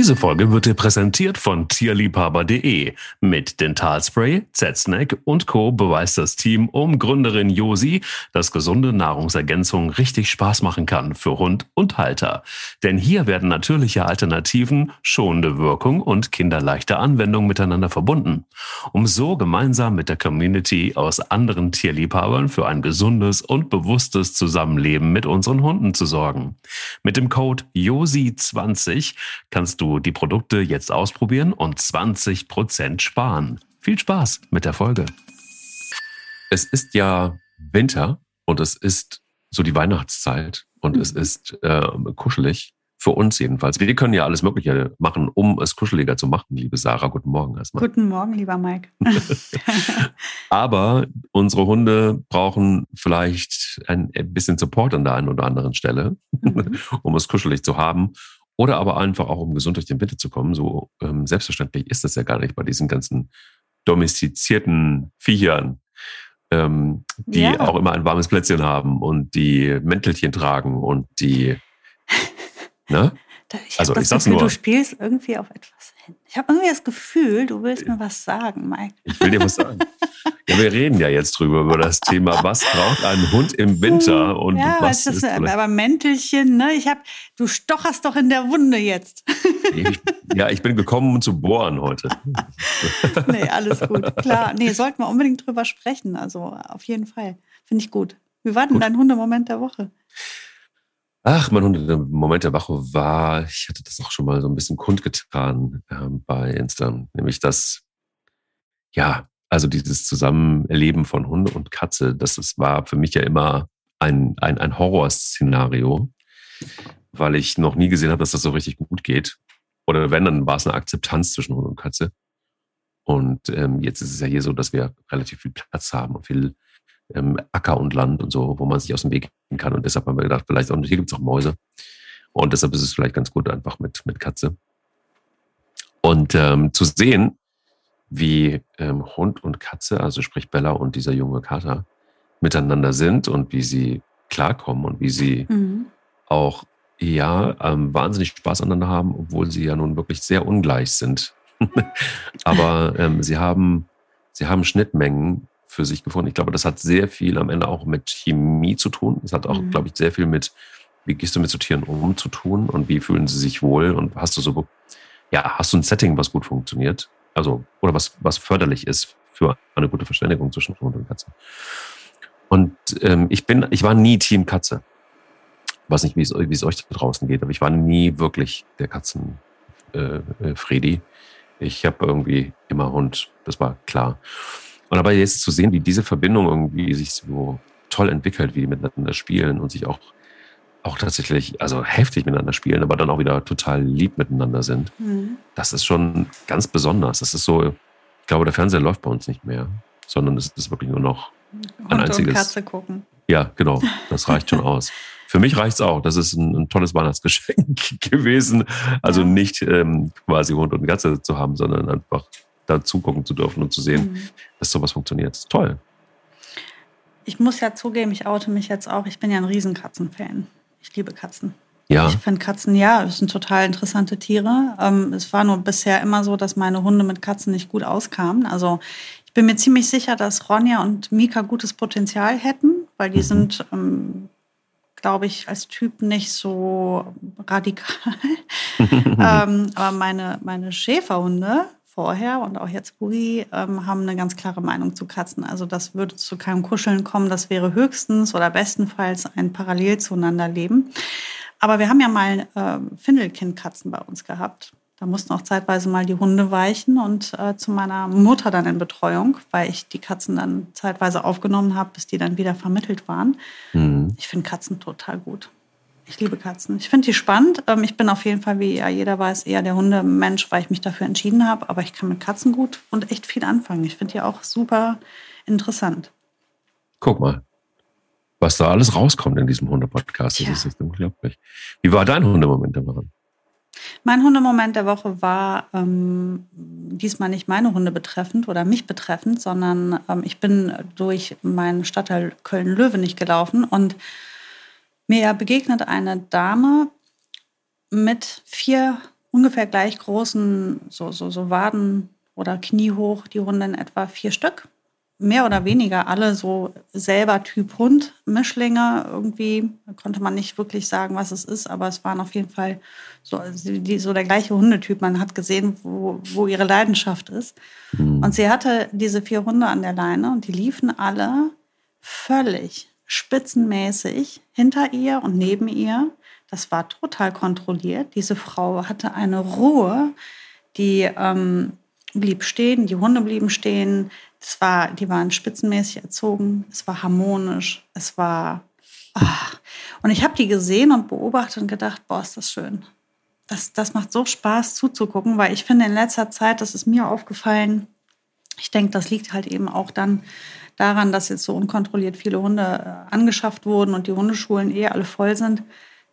Diese Folge wird dir präsentiert von tierliebhaber.de. Mit Dentalspray, Z-Snack und Co. beweist das Team um Gründerin Josi, dass gesunde Nahrungsergänzung richtig Spaß machen kann für Hund und Halter. Denn hier werden natürliche Alternativen, schonende Wirkung und kinderleichte Anwendung miteinander verbunden, um so gemeinsam mit der Community aus anderen Tierliebhabern für ein gesundes und bewusstes Zusammenleben mit unseren Hunden zu sorgen. Mit dem Code JOSI20 kannst du die Produkte jetzt ausprobieren und 20% sparen. Viel Spaß mit der Folge. Es ist ja Winter und es ist so die Weihnachtszeit und mhm. es ist äh, kuschelig. Für uns jedenfalls. Wir können ja alles Mögliche machen, um es kuscheliger zu machen, liebe Sarah. Guten Morgen erstmal. Guten Morgen, lieber Mike. Aber unsere Hunde brauchen vielleicht ein bisschen Support an der einen oder anderen Stelle, mhm. um es kuschelig zu haben. Oder aber einfach auch, um gesund durch den Winter zu kommen. So ähm, selbstverständlich ist das ja gar nicht bei diesen ganzen domestizierten Viechern, ähm, die ja. auch immer ein warmes Plätzchen haben und die Mäntelchen tragen und die, ne? Ich also ich sag's Gefühl, nur. Du spielst irgendwie auf etwas. Ich habe irgendwie das Gefühl, du willst mir was sagen, Mike. Ich will dir was sagen. ja, wir reden ja jetzt drüber über das Thema, was braucht ein Hund im Winter und ja, was ist, ist aber Mäntelchen, ne? Ich habe, du stocherst doch in der Wunde jetzt. ich, ja, ich bin gekommen, um zu bohren heute. nee, alles gut, klar. Nee, sollten wir unbedingt drüber sprechen. Also auf jeden Fall, finde ich gut. Wie war denn gut. dein Hundemoment der Woche? Ach, mein Moment der Woche war, ich hatte das auch schon mal so ein bisschen kundgetan ähm, bei Insta, nämlich das, ja, also dieses Zusammenleben von Hunde und Katze, das ist, war für mich ja immer ein, ein, ein Horrorszenario, weil ich noch nie gesehen habe, dass das so richtig gut geht. Oder wenn, dann war es eine Akzeptanz zwischen Hund und Katze. Und ähm, jetzt ist es ja hier so, dass wir relativ viel Platz haben und viel ähm, Acker und Land und so, wo man sich aus dem Weg gehen kann. Und deshalb haben wir gedacht, vielleicht auch hier gibt es auch Mäuse. Und deshalb ist es vielleicht ganz gut einfach mit, mit Katze. Und ähm, zu sehen, wie ähm, Hund und Katze, also sprich Bella und dieser junge Kater, miteinander sind und wie sie klarkommen und wie sie mhm. auch ja ähm, wahnsinnig Spaß aneinander haben, obwohl sie ja nun wirklich sehr ungleich sind. Aber ähm, sie haben sie haben Schnittmengen, für sich gefunden. Ich glaube, das hat sehr viel am Ende auch mit Chemie zu tun. Es hat auch, mhm. glaube ich, sehr viel mit, wie gehst du mit so Tieren um zu tun und wie fühlen sie sich wohl und hast du so, ja, hast du ein Setting, was gut funktioniert? Also, oder was, was förderlich ist für eine gute Verständigung zwischen Hund und Katze. Und ähm, ich bin, ich war nie Team Katze. Ich weiß nicht, wie es, wie es euch da draußen geht, aber ich war nie wirklich der Katzen äh, äh Fredi. Ich habe irgendwie immer Hund, das war klar. Und aber jetzt zu sehen, wie diese Verbindung irgendwie sich so toll entwickelt, wie die miteinander spielen und sich auch, auch tatsächlich, also heftig miteinander spielen, aber dann auch wieder total lieb miteinander sind, mhm. das ist schon ganz besonders. Das ist so, ich glaube, der Fernseher läuft bei uns nicht mehr, sondern es ist wirklich nur noch ein Hund einziges. Und Katze gucken. Ja, genau. Das reicht schon aus. Für mich reicht es auch. Das ist ein, ein, tolles Weihnachtsgeschenk gewesen. Also nicht ähm, quasi Hund und Katze zu haben, sondern einfach da zugucken zu dürfen und zu sehen, mhm. dass sowas funktioniert. Toll. Ich muss ja zugeben, ich oute mich jetzt auch. Ich bin ja ein Riesenkatzenfan. Ich liebe Katzen. Ja. Ich finde Katzen, ja, es sind total interessante Tiere. Ähm, es war nur bisher immer so, dass meine Hunde mit Katzen nicht gut auskamen. Also ich bin mir ziemlich sicher, dass Ronja und Mika gutes Potenzial hätten, weil die mhm. sind, ähm, glaube ich, als Typ nicht so radikal. ähm, aber meine, meine Schäferhunde, vorher und auch jetzt Buri ähm, haben eine ganz klare Meinung zu Katzen. Also das würde zu keinem Kuscheln kommen. Das wäre höchstens oder bestenfalls ein parallel zueinander leben. Aber wir haben ja mal äh, Findelkindkatzen bei uns gehabt. Da mussten auch zeitweise mal die Hunde weichen und äh, zu meiner Mutter dann in Betreuung, weil ich die Katzen dann zeitweise aufgenommen habe, bis die dann wieder vermittelt waren. Mhm. Ich finde Katzen total gut. Ich liebe Katzen. Ich finde die spannend. Ähm, ich bin auf jeden Fall, wie ja jeder weiß, eher der Hundemensch, weil ich mich dafür entschieden habe. Aber ich kann mit Katzen gut und echt viel anfangen. Ich finde die auch super interessant. Guck mal, was da alles rauskommt in diesem Hunde-Podcast. Das ja. ist echt unglaublich. Wie war dein Hundemoment der Woche? Mein Hundemoment der Woche war, ähm, diesmal nicht meine Hunde betreffend oder mich betreffend, sondern ähm, ich bin durch meinen Stadtteil Köln-Löwe nicht gelaufen und mir begegnet eine Dame mit vier ungefähr gleich großen, so, so, so Waden oder Knie hoch, die Hunde in etwa vier Stück mehr oder weniger alle so selber Typ Hund, Mischlinge irgendwie. Da konnte man nicht wirklich sagen, was es ist, aber es waren auf jeden Fall so, die, so der gleiche Hundetyp. Man hat gesehen, wo, wo ihre Leidenschaft ist. Mhm. Und sie hatte diese vier Hunde an der Leine und die liefen alle völlig spitzenmäßig hinter ihr und neben ihr. Das war total kontrolliert. Diese Frau hatte eine Ruhe, die ähm, blieb stehen, die Hunde blieben stehen. Es war, die waren spitzenmäßig erzogen, es war harmonisch, es war. Ach. Und ich habe die gesehen und beobachtet und gedacht, boah, ist das schön. Das, das macht so Spaß zuzugucken, weil ich finde in letzter Zeit, das ist mir aufgefallen, ich denke, das liegt halt eben auch dann daran, dass jetzt so unkontrolliert viele Hunde äh, angeschafft wurden und die Hundeschulen eh alle voll sind,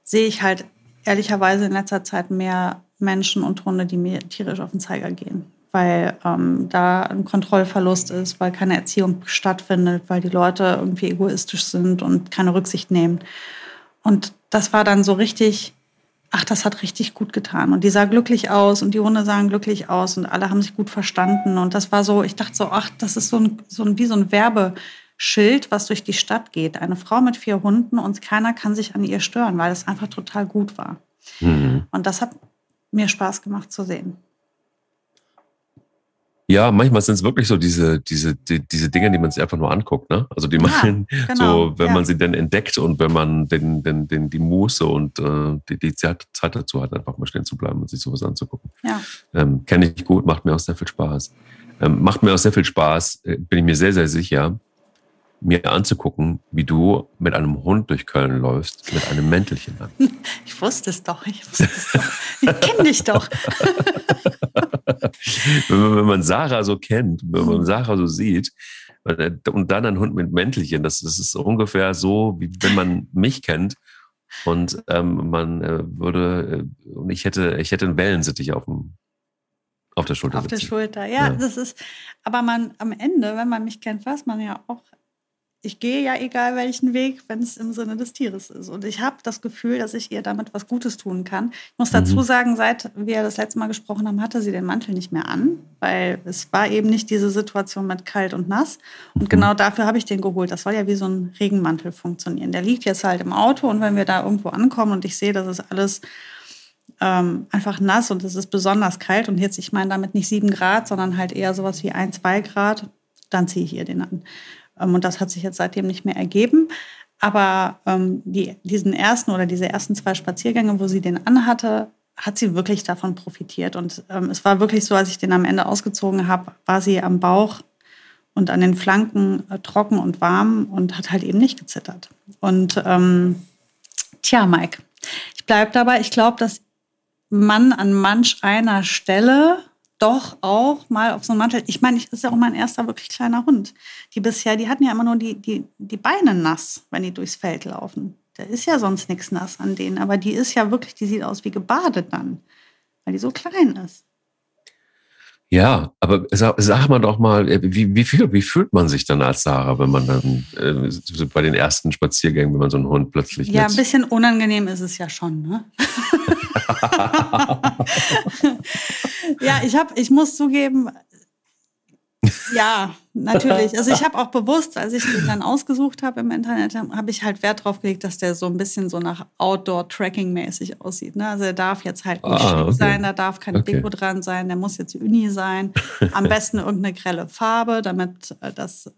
sehe ich halt ehrlicherweise in letzter Zeit mehr Menschen und Hunde, die mir tierisch auf den Zeiger gehen weil ähm, da ein Kontrollverlust ist, weil keine Erziehung stattfindet, weil die Leute irgendwie egoistisch sind und keine Rücksicht nehmen. Und das war dann so richtig, ach, das hat richtig gut getan. Und die sah glücklich aus und die Hunde sahen glücklich aus und alle haben sich gut verstanden. Und das war so, ich dachte so, ach, das ist so ein, so ein wie so ein Werbeschild, was durch die Stadt geht. Eine Frau mit vier Hunden und keiner kann sich an ihr stören, weil es einfach total gut war. Mhm. Und das hat mir Spaß gemacht zu sehen. Ja, manchmal sind es wirklich so diese, diese, die, diese Dinge, die man sich einfach nur anguckt, ne? Also die man, ja, genau, so, wenn ja. man sie denn entdeckt und wenn man den, den, den, die Muße und äh, die, die Zeit, dazu hat, einfach mal stehen zu bleiben und sich sowas anzugucken. Ja. Ähm, Kenne ich gut, macht mir auch sehr viel Spaß. Ähm, macht mir auch sehr viel Spaß, äh, bin ich mir sehr, sehr sicher, mir anzugucken, wie du mit einem Hund durch Köln läufst, mit einem Mäntelchen an. Ich wusste es doch, ich wusste es doch. Ich kenne dich doch. wenn, man, Sarah so kennt, wenn man Sarah so sieht, äh, und dann ein Hund mit Mäntelchen, das, das ist ungefähr so, wie wenn man mich kennt und ähm, man äh, würde, äh, und ich hätte, ich hätte einen Wellensittich auf dem auf der Schulter. Auf sitzen. der Schulter, ja, ja, Das ist, aber man am Ende, wenn man mich kennt, weiß man ja auch, ich gehe ja egal welchen Weg, wenn es im Sinne des Tieres ist. Und ich habe das Gefühl, dass ich ihr damit was Gutes tun kann. Ich muss dazu mhm. sagen, seit wir das letzte Mal gesprochen haben, hatte sie den Mantel nicht mehr an, weil es war eben nicht diese Situation mit kalt und nass. Und mhm. genau dafür habe ich den geholt. Das soll ja wie so ein Regenmantel funktionieren. Der liegt jetzt halt im Auto und wenn wir da irgendwo ankommen und ich sehe, dass es alles ähm, einfach nass und es ist besonders kalt und jetzt, ich meine damit nicht sieben Grad, sondern halt eher sowas wie ein, zwei Grad, dann ziehe ich ihr den an. Ähm, und das hat sich jetzt seitdem nicht mehr ergeben. Aber ähm, die, diesen ersten oder diese ersten zwei Spaziergänge, wo sie den anhatte, hat sie wirklich davon profitiert. Und ähm, es war wirklich so, als ich den am Ende ausgezogen habe, war sie am Bauch und an den Flanken äh, trocken und warm und hat halt eben nicht gezittert. Und ähm, tja, Mike, ich bleibe dabei. Ich glaube, dass man an manch einer Stelle doch auch mal auf so einen Mantel. Ich meine, ich ist ja auch mein erster wirklich kleiner Hund. Die bisher, die hatten ja immer nur die, die, die Beine nass, wenn die durchs Feld laufen. Da ist ja sonst nichts nass an denen. Aber die ist ja wirklich, die sieht aus wie gebadet dann, weil die so klein ist. Ja, aber sag, sag mal doch mal, äh, wie, wie, viel, wie fühlt man sich dann als Sarah, wenn man dann äh, bei den ersten Spaziergängen, wenn man so einen Hund plötzlich. Ja, ein bisschen unangenehm ist es ja schon, ne? ja, ich habe, ich muss zugeben, ja, natürlich. Also ich habe auch bewusst, als ich den dann ausgesucht habe im Internet, habe ich halt Wert drauf gelegt, dass der so ein bisschen so nach Outdoor-Tracking-mäßig aussieht. Ne? Also er darf jetzt halt nicht ah, okay. sein, da darf kein okay. Deko dran sein, der muss jetzt Uni sein. Am besten irgendeine grelle Farbe, damit äh, das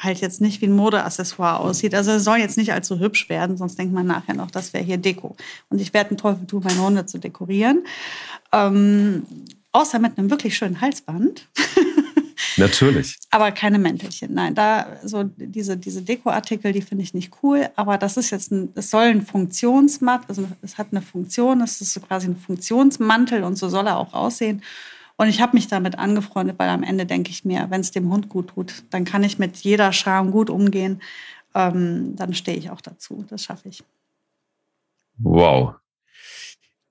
halt jetzt nicht wie ein Modeaccessoire aussieht. Also er soll jetzt nicht allzu hübsch werden, sonst denkt man nachher noch, das wäre hier Deko. Und ich werde einen Teufel tun, meine Hunde zu dekorieren. Ähm, außer mit einem wirklich schönen Halsband. Natürlich. aber keine Mäntelchen. Nein, da so diese, diese Dekoartikel, die finde ich nicht cool. Aber das ist jetzt ein, es soll ein Funktionsmatt, also es hat eine Funktion, es ist so quasi ein Funktionsmantel und so soll er auch aussehen. Und ich habe mich damit angefreundet, weil am Ende denke ich mir, wenn es dem Hund gut tut, dann kann ich mit jeder Scham gut umgehen. Ähm, dann stehe ich auch dazu. Das schaffe ich. Wow.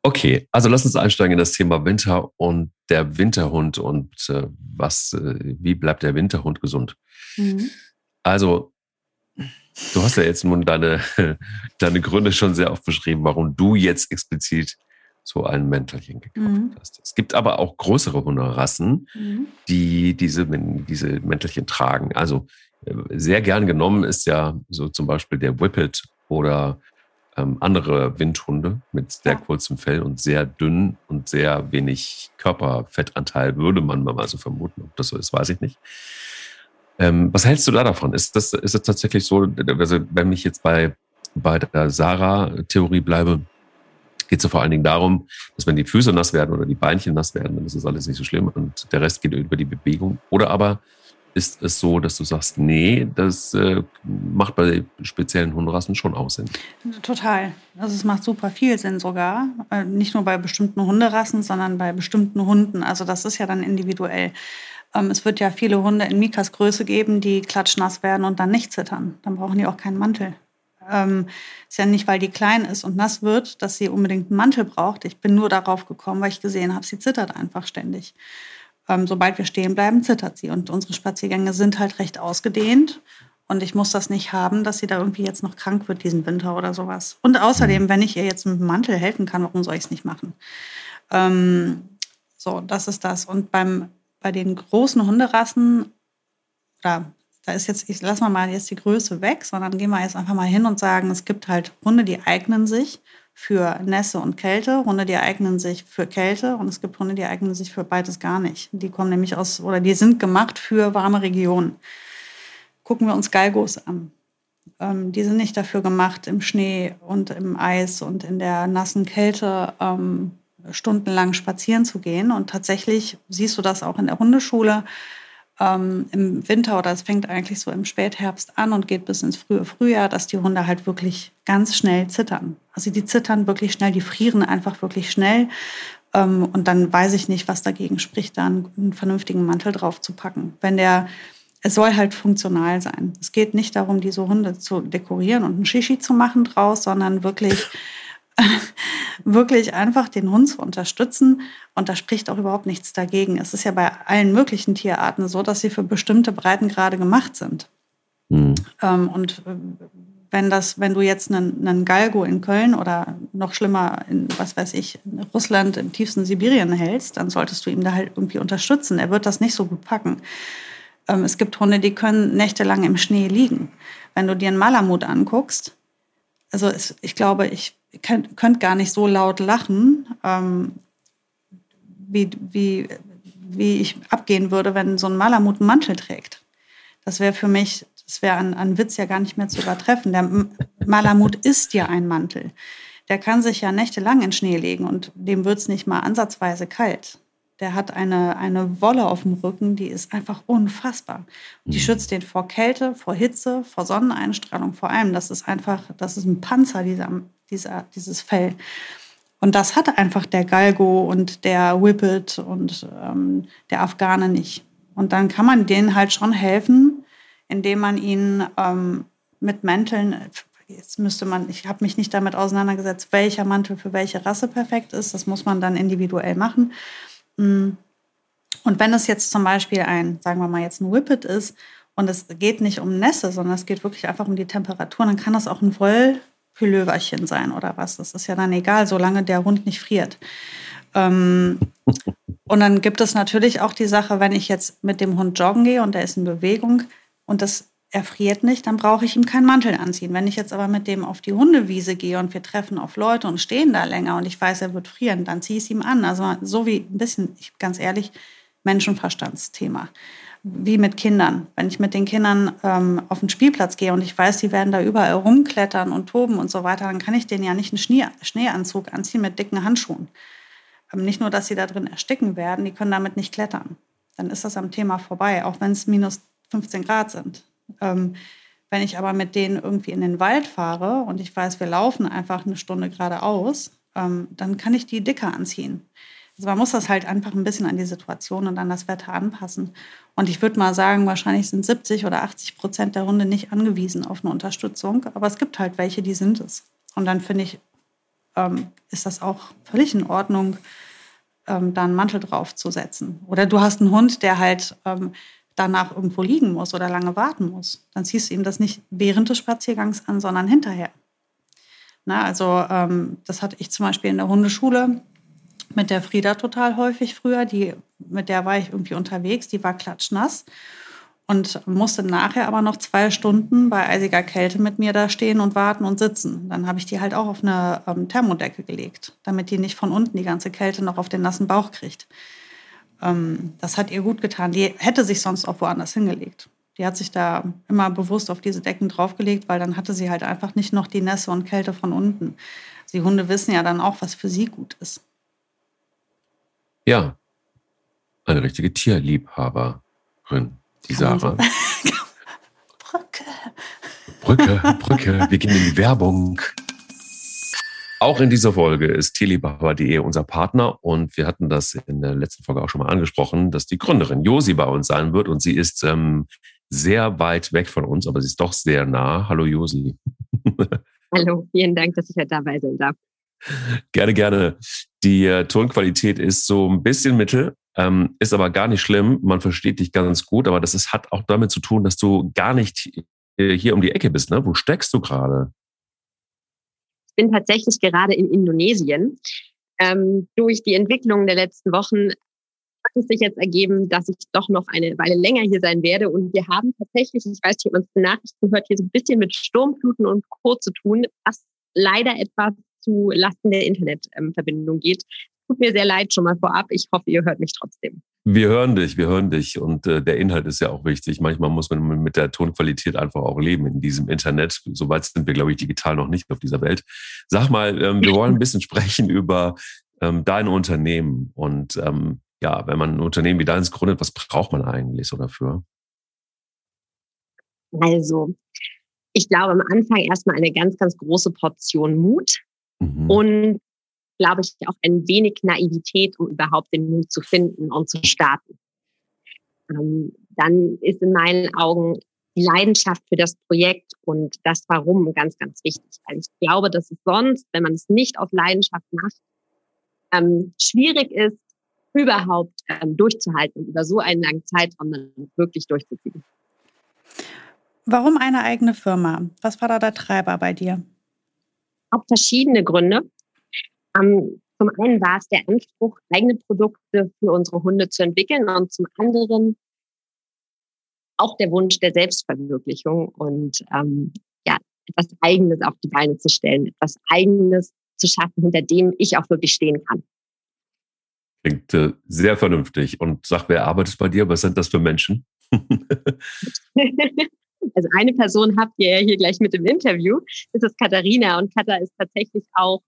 Okay, also lass uns einsteigen in das Thema Winter und der Winterhund und äh, was, äh, wie bleibt der Winterhund gesund? Mhm. Also, du hast ja jetzt nun deine, deine Gründe schon sehr oft beschrieben, warum du jetzt explizit so ein Mäntelchen gekauft mhm. hast. Es gibt aber auch größere Hunderassen, mhm. die diese, diese Mäntelchen tragen. Also äh, sehr gern genommen ist ja so zum Beispiel der Whippet oder ähm, andere Windhunde mit sehr kurzem Fell und sehr dünn und sehr wenig Körperfettanteil, würde man mal so vermuten. Ob das so ist, weiß ich nicht. Ähm, was hältst du da davon? Ist das, ist das tatsächlich so, also wenn ich jetzt bei, bei der Sarah-Theorie bleibe, geht es vor allen Dingen darum, dass wenn die Füße nass werden oder die Beinchen nass werden, dann ist das alles nicht so schlimm und der Rest geht über die Bewegung. Oder aber ist es so, dass du sagst, nee, das äh, macht bei speziellen Hunderassen schon auch Sinn? Total. Also es macht super viel Sinn sogar. Äh, nicht nur bei bestimmten Hunderassen, sondern bei bestimmten Hunden. Also das ist ja dann individuell. Ähm, es wird ja viele Hunde in Mikas Größe geben, die klatschnass werden und dann nicht zittern. Dann brauchen die auch keinen Mantel. Ähm, ist ja nicht, weil die klein ist und nass wird, dass sie unbedingt einen Mantel braucht. Ich bin nur darauf gekommen, weil ich gesehen habe, sie zittert einfach ständig ähm, sobald wir stehen bleiben, zittert sie. Und unsere Spaziergänge sind halt recht ausgedehnt. Und ich muss das nicht haben, dass sie da irgendwie jetzt noch krank wird diesen Winter oder sowas. Und außerdem, wenn ich ihr jetzt mit dem Mantel helfen kann, warum soll ich es nicht machen? Ähm, so, das ist das. Und beim, bei den großen Hunderassen, oder da ist jetzt, ich lasse mal jetzt die Größe weg, sondern gehen wir jetzt einfach mal hin und sagen, es gibt halt Hunde, die eignen sich für Nässe und Kälte, Hunde, die eignen sich für Kälte und es gibt Hunde, die eignen sich für beides gar nicht. Die kommen nämlich aus, oder die sind gemacht für warme Regionen. Gucken wir uns Galgos an. Ähm, die sind nicht dafür gemacht, im Schnee und im Eis und in der nassen Kälte ähm, stundenlang spazieren zu gehen. Und tatsächlich siehst du das auch in der Hundeschule ähm, im Winter oder es fängt eigentlich so im Spätherbst an und geht bis ins frühe Frühjahr, dass die Hunde halt wirklich ganz schnell zittern. Also die zittern wirklich schnell, die frieren einfach wirklich schnell. Ähm, und dann weiß ich nicht, was dagegen spricht, da einen, einen vernünftigen Mantel drauf zu packen. Wenn der es soll halt funktional sein. Es geht nicht darum, diese Hunde zu dekorieren und ein Shishi zu machen draus, sondern wirklich wirklich einfach den Hund zu unterstützen. Und da spricht auch überhaupt nichts dagegen. Es ist ja bei allen möglichen Tierarten so, dass sie für bestimmte Breitengrade gemacht sind. Mhm. Ähm, und äh, wenn das, wenn du jetzt einen, einen Galgo in Köln oder noch schlimmer in, was weiß ich, Russland im tiefsten Sibirien hältst, dann solltest du ihm da halt irgendwie unterstützen. Er wird das nicht so gut packen. Ähm, es gibt Hunde, die können nächtelang im Schnee liegen. Wenn du dir einen Malamut anguckst, also es, ich glaube, ich könnt, könnt gar nicht so laut lachen, ähm, wie, wie, wie ich abgehen würde, wenn so ein Malamut einen Mantel trägt. Das wäre für mich, das wäre an, an Witz ja gar nicht mehr zu übertreffen. Der Malamut ist ja ein Mantel. Der kann sich ja nächtelang in Schnee legen und dem wird es nicht mal ansatzweise kalt. Der hat eine, eine Wolle auf dem Rücken, die ist einfach unfassbar. Die mhm. schützt den vor Kälte, vor Hitze, vor Sonneneinstrahlung, vor allem. Das ist einfach, das ist ein Panzer, dieser, dieser, dieses Fell. Und das hat einfach der Galgo und der Whippet und ähm, der Afghane nicht. Und dann kann man denen halt schon helfen, indem man ihnen ähm, mit Mänteln, jetzt müsste man, ich habe mich nicht damit auseinandergesetzt, welcher Mantel für welche Rasse perfekt ist. Das muss man dann individuell machen. Mm. Und wenn es jetzt zum Beispiel ein, sagen wir mal jetzt ein Whippet ist und es geht nicht um Nässe, sondern es geht wirklich einfach um die Temperatur, dann kann das auch ein Wollpülöverchen sein oder was. Das ist ja dann egal, solange der Hund nicht friert. Ähm, und dann gibt es natürlich auch die Sache, wenn ich jetzt mit dem Hund joggen gehe und der ist in Bewegung und das er friert nicht, dann brauche ich ihm keinen Mantel anziehen. Wenn ich jetzt aber mit dem auf die Hundewiese gehe und wir treffen auf Leute und stehen da länger und ich weiß, er wird frieren, dann ziehe ich es ihm an. Also so wie ein bisschen, ich, ganz ehrlich, Menschenverstandsthema. Wie mit Kindern. Wenn ich mit den Kindern ähm, auf den Spielplatz gehe und ich weiß, die werden da überall rumklettern und toben und so weiter, dann kann ich denen ja nicht einen Schnee, Schneeanzug anziehen mit dicken Handschuhen. Ähm, nicht nur, dass sie da drin ersticken werden, die können damit nicht klettern. Dann ist das am Thema vorbei, auch wenn es minus 15 Grad sind. Ähm, wenn ich aber mit denen irgendwie in den Wald fahre und ich weiß, wir laufen einfach eine Stunde geradeaus, ähm, dann kann ich die dicker anziehen. Also man muss das halt einfach ein bisschen an die Situation und an das Wetter anpassen. Und ich würde mal sagen, wahrscheinlich sind 70 oder 80 Prozent der Hunde nicht angewiesen auf eine Unterstützung, aber es gibt halt welche, die sind es. Und dann finde ich, ähm, ist das auch völlig in Ordnung, ähm, da einen Mantel drauf zu setzen. Oder du hast einen Hund, der halt ähm, danach irgendwo liegen muss oder lange warten muss. Dann ziehst du ihm das nicht während des Spaziergangs an, sondern hinterher. Na, also ähm, das hatte ich zum Beispiel in der Hundeschule mit der Frieda total häufig früher. Die, mit der war ich irgendwie unterwegs, die war klatschnass und musste nachher aber noch zwei Stunden bei eisiger Kälte mit mir da stehen und warten und sitzen. Dann habe ich die halt auch auf eine ähm, Thermodecke gelegt, damit die nicht von unten die ganze Kälte noch auf den nassen Bauch kriegt. Ähm, das hat ihr gut getan. Die hätte sich sonst auch woanders hingelegt. Die hat sich da immer bewusst auf diese Decken draufgelegt, weil dann hatte sie halt einfach nicht noch die Nässe und Kälte von unten. Die Hunde wissen ja dann auch, was für sie gut ist. Ja, eine richtige Tierliebhaberin die Sarah. Brücke. Brücke, Brücke. Wir gehen in die Werbung. Auch in dieser Folge ist tierliebhaber.de unser Partner und wir hatten das in der letzten Folge auch schon mal angesprochen, dass die Gründerin Josi bei uns sein wird und sie ist ähm, sehr weit weg von uns, aber sie ist doch sehr nah. Hallo Josi. Hallo, vielen Dank, dass ich heute dabei sein darf. Gerne, gerne. Die äh, Tonqualität ist so ein bisschen mittel, ähm, ist aber gar nicht schlimm. Man versteht dich ganz gut, aber das ist, hat auch damit zu tun, dass du gar nicht äh, hier um die Ecke bist. Ne? Wo steckst du gerade? Ich bin tatsächlich gerade in Indonesien. Ähm, durch die Entwicklung der letzten Wochen hat es sich jetzt ergeben, dass ich doch noch eine Weile länger hier sein werde. Und wir haben tatsächlich, ich weiß nicht, ob man es in Nachrichten hört, hier so ein bisschen mit Sturmfluten und Co. zu tun, was leider etwas zu Lasten der Internetverbindung geht. Tut mir sehr leid schon mal vorab. Ich hoffe, ihr hört mich trotzdem. Wir hören dich, wir hören dich. Und äh, der Inhalt ist ja auch wichtig. Manchmal muss man mit der Tonqualität einfach auch leben in diesem Internet. Soweit sind wir, glaube ich, digital noch nicht auf dieser Welt. Sag mal, ähm, wir wollen ein bisschen sprechen über ähm, dein Unternehmen. Und ähm, ja, wenn man ein Unternehmen wie deins gründet, was braucht man eigentlich so dafür? Also, ich glaube am Anfang erstmal eine ganz, ganz große Portion Mut mhm. und glaube ich, auch ein wenig Naivität, um überhaupt den Mut zu finden und zu starten. Ähm, dann ist in meinen Augen die Leidenschaft für das Projekt und das Warum ganz, ganz wichtig. Weil ich glaube, dass es sonst, wenn man es nicht aus Leidenschaft macht, ähm, schwierig ist, überhaupt ähm, durchzuhalten und über so einen langen Zeitraum dann wirklich durchzuziehen. Warum eine eigene Firma? Was war da der Treiber bei dir? Auch verschiedene Gründe. Um, zum einen war es der Anspruch, eigene Produkte für unsere Hunde zu entwickeln und zum anderen auch der Wunsch der Selbstverwirklichung und ähm, ja, etwas Eigenes auf die Beine zu stellen, etwas Eigenes zu schaffen, hinter dem ich auch wirklich stehen kann. Klingt äh, sehr vernünftig. Und sag, wer arbeitet bei dir? Was sind das für Menschen? also eine Person habt ihr ja hier gleich mit im Interview. Das ist Katharina und Katha ist tatsächlich auch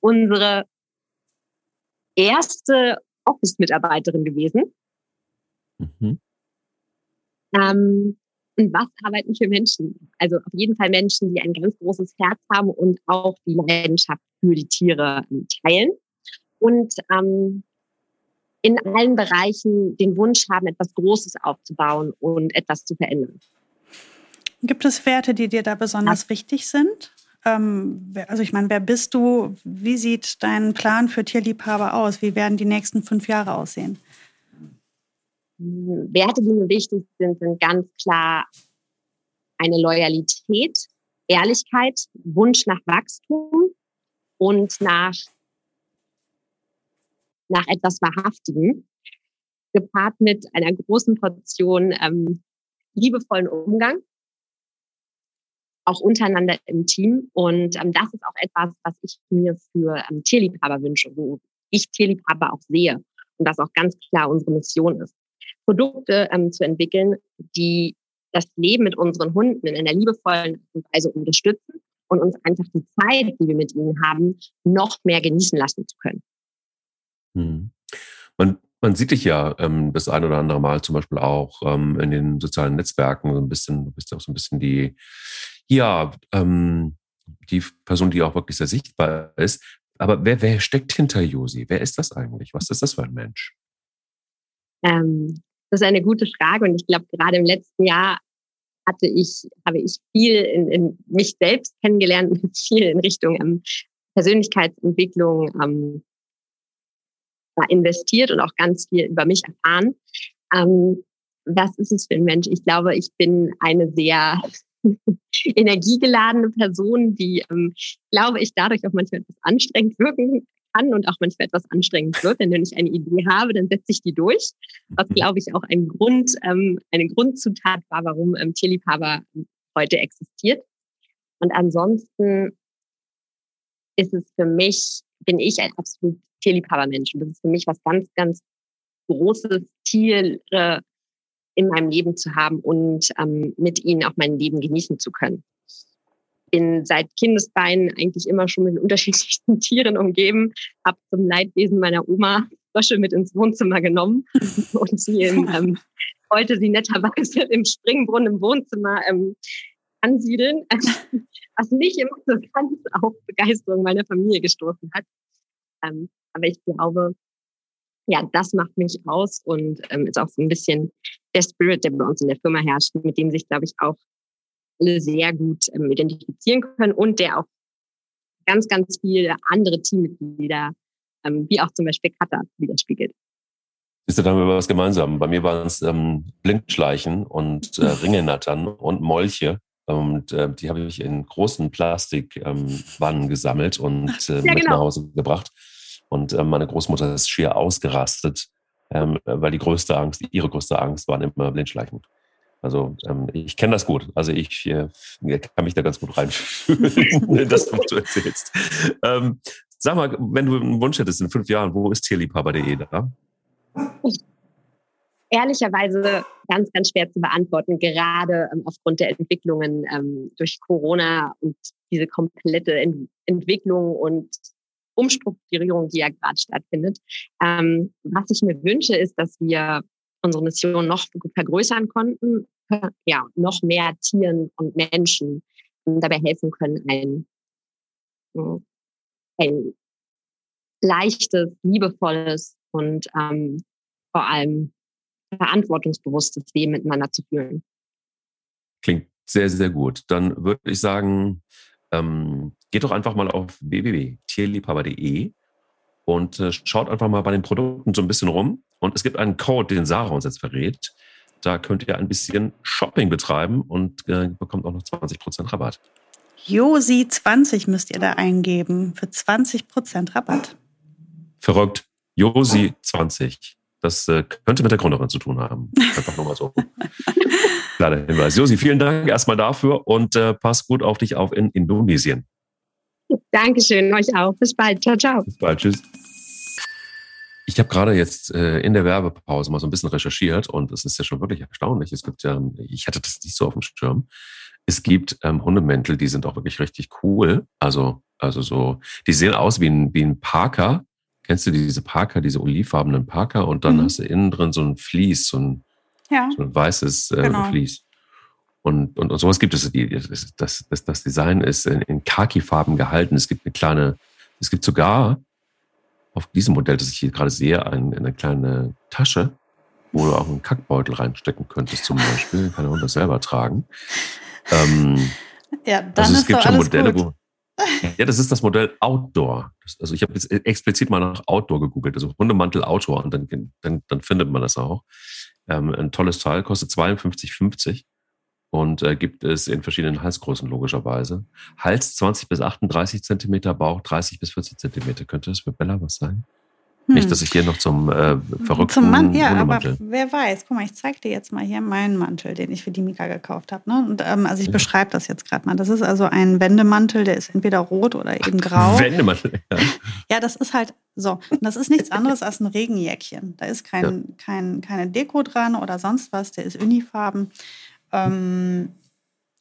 unsere erste Office-Mitarbeiterin gewesen. Mhm. Ähm, und was arbeiten für Menschen? Also auf jeden Fall Menschen, die ein ganz großes Herz haben und auch die Leidenschaft für die Tiere ähm, teilen. Und ähm, in allen Bereichen den Wunsch haben, etwas Großes aufzubauen und etwas zu verändern. Gibt es Werte, die dir da besonders ja. wichtig sind? Ähm, also ich meine, wer bist du? Wie sieht dein Plan für Tierliebhaber aus? Wie werden die nächsten fünf Jahre aussehen? Werte, die mir wichtig sind, sind ganz klar eine Loyalität, Ehrlichkeit, Wunsch nach Wachstum und nach, nach etwas Wahrhaftigem, gepaart mit einer großen Portion ähm, liebevollen Umgang auch untereinander im Team. Und ähm, das ist auch etwas, was ich mir für ähm, Tierliebhaber wünsche, wo ich Tierliebhaber auch sehe und das auch ganz klar unsere Mission ist. Produkte ähm, zu entwickeln, die das Leben mit unseren Hunden in einer liebevollen Weise unterstützen und uns einfach die Zeit, die wir mit ihnen haben, noch mehr genießen lassen zu können. Hm. Man, man sieht dich ja ähm, das ein oder andere Mal zum Beispiel auch ähm, in den sozialen Netzwerken so ein bisschen, du bist auch so ein bisschen die, ja, ähm, die Person, die auch wirklich sehr sichtbar ist. Aber wer, wer steckt hinter Josi? Wer ist das eigentlich? Was ist das für ein Mensch? Ähm, das ist eine gute Frage und ich glaube, gerade im letzten Jahr hatte ich, habe ich viel in, in mich selbst kennengelernt, viel in Richtung ähm, Persönlichkeitsentwicklung ähm, investiert und auch ganz viel über mich erfahren. Ähm, was ist es für ein Mensch? Ich glaube, ich bin eine sehr energiegeladene Person, die, ähm, glaube ich, dadurch auch manchmal etwas anstrengend wirken kann und auch manchmal etwas anstrengend wird. Denn wenn ich eine Idee habe, dann setze ich die durch. Was, mhm. glaube ich, auch ein Grund, ähm, eine Grundzutat war, warum ähm, Tierliebhaber heute existiert. Und ansonsten ist es für mich, bin ich ein absolut Tierliebhabermensch. Und das ist für mich was ganz, ganz Großes, Tiere in meinem Leben zu haben und ähm, mit ihnen auch mein Leben genießen zu können. Bin seit Kindesbeinen eigentlich immer schon mit unterschiedlichsten Tieren umgeben, habe zum Leidwesen meiner Oma Frösche mit ins Wohnzimmer genommen und sie in, ähm, wollte sie netterweise im Springbrunnen im Wohnzimmer ähm, ansiedeln, was nicht immer so ganz auf Begeisterung meiner Familie gestoßen hat. Ähm, aber ich glaube, ja, das macht mich aus und ähm, ist auch so ein bisschen der Spirit, der bei uns in der Firma herrscht, mit dem sich, glaube ich, auch alle sehr gut ähm, identifizieren können und der auch ganz, ganz viele andere Teammitglieder, ähm, wie auch zum Beispiel Kata, widerspiegelt. Siehst du, da haben wir was gemeinsam. Bei mir waren es ähm, Blindschleichen und äh, Ringelnattern und Molche. Und äh, die habe ich in großen Plastikwannen ähm, gesammelt und äh, ja, mit genau. nach Hause gebracht. Und äh, meine Großmutter ist schier ausgerastet, ähm, weil die größte Angst, ihre größte Angst waren immer Blindschleichen. Also ähm, ich kenne das gut. Also ich äh, kann mich da ganz gut reinfühlen, das, was du erzählst. Ähm, sag mal, wenn du einen Wunsch hättest in fünf Jahren, wo ist tierliebhaber.de da? ehrlicherweise ganz, ganz schwer zu beantworten, gerade ähm, aufgrund der Entwicklungen ähm, durch Corona und diese komplette Ent Entwicklung und Umstrukturierung, die ja gerade stattfindet. Ähm, was ich mir wünsche, ist, dass wir unsere Mission noch vergrößern konnten, ja, noch mehr Tieren und Menschen dabei helfen können, ein, ein leichtes, liebevolles und ähm, vor allem verantwortungsbewusstes Leben miteinander zu führen. Klingt sehr, sehr gut. Dann würde ich sagen, ähm, geht doch einfach mal auf www.tierliebhaber.de und äh, schaut einfach mal bei den Produkten so ein bisschen rum. Und es gibt einen Code, den Sarah uns jetzt verrät. Da könnt ihr ein bisschen Shopping betreiben und äh, bekommt auch noch 20% Rabatt. Josi20 müsst ihr da eingeben für 20% Rabatt. Verrückt. Josi20. Das äh, könnte mit der Gründerin zu tun haben. Einfach nur mal so. Kleiner Hinweis. Josi, vielen Dank erstmal dafür und äh, pass gut auf dich auf in Indonesien. Dankeschön, euch auch. Bis bald. Ciao, ciao. Bis bald. Tschüss. Ich habe gerade jetzt äh, in der Werbepause mal so ein bisschen recherchiert und es ist ja schon wirklich erstaunlich. Es gibt ja, ich hatte das nicht so auf dem Schirm. Es gibt ähm, Hundemäntel, die sind auch wirklich richtig cool. Also, also so, die sehen aus wie ein, wie ein Parker, Kennst du diese Parker, diese olivfarbenen Parker und dann mhm. hast du innen drin so ein Vlies, so ein, ja. so ein weißes äh, genau. Vlies. Und, und, und sowas gibt es. Das, das, das Design ist in, in Khaki-Farben gehalten. Es gibt eine kleine, es gibt sogar auf diesem Modell, das ich hier gerade sehe, ein, eine kleine Tasche, wo du auch einen Kackbeutel reinstecken könntest, zum Beispiel. Kann der Hund das selber tragen. Ähm, ja, dann also es ist gibt schon Modelle, gut. wo ja, das ist das Modell Outdoor. also ich habe jetzt explizit mal nach Outdoor gegoogelt, also Hundemantel Outdoor und dann, dann, dann findet man das auch. Ähm, ein tolles Teil, kostet 52,50 und äh, gibt es in verschiedenen Halsgrößen logischerweise. Hals 20 bis 38 Zentimeter, Bauch 30 bis 40 Zentimeter. Könnte das für Bella was sein? Hm. Nicht, dass ich hier noch zum äh, verrückten zum Mann, Ja, aber wer weiß. Guck mal, ich zeige dir jetzt mal hier meinen Mantel, den ich für die Mika gekauft habe. Ne? Und, ähm, also ich ja. beschreibe das jetzt gerade mal. Das ist also ein Wendemantel, der ist entweder rot oder eben grau. Wendemantel, ja. Ja, das ist halt so. Das ist nichts anderes als ein Regenjäckchen. Da ist kein, ja. kein, keine Deko dran oder sonst was. Der ist unifarben. Ähm,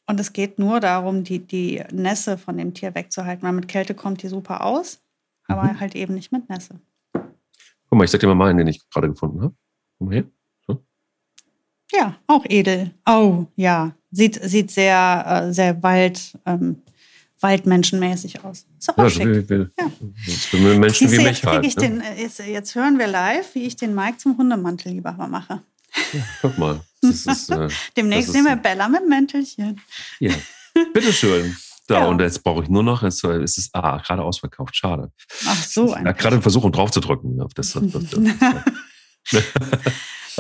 und es geht nur darum, die, die Nässe von dem Tier wegzuhalten, weil mit Kälte kommt die super aus, aber mhm. halt eben nicht mit Nässe. Guck mal, ich sag dir mal meinen, den ich gerade gefunden habe. Guck mal hier. So. Ja, auch edel. Oh, ja. Sieht, sieht sehr, äh, sehr Wald, ähm, Waldmenschenmäßig aus. Ist auch ja, schick. Will, will, ja. Menschen wie mich halt. Ich ne? den, äh, jetzt, jetzt, hören wir live, wie ich den Mike zum Hundemantel lieber mache. Ja, guck mal. Ist, äh, Demnächst nehmen wir Bella mit Mäntelchen. Ja, bitteschön. Da, ja. und jetzt brauche ich nur noch, jetzt ist es ah, gerade ausverkauft, schade. Ach so. Ich gerade Versuchung drauf zu drücken. Auf das, das, das,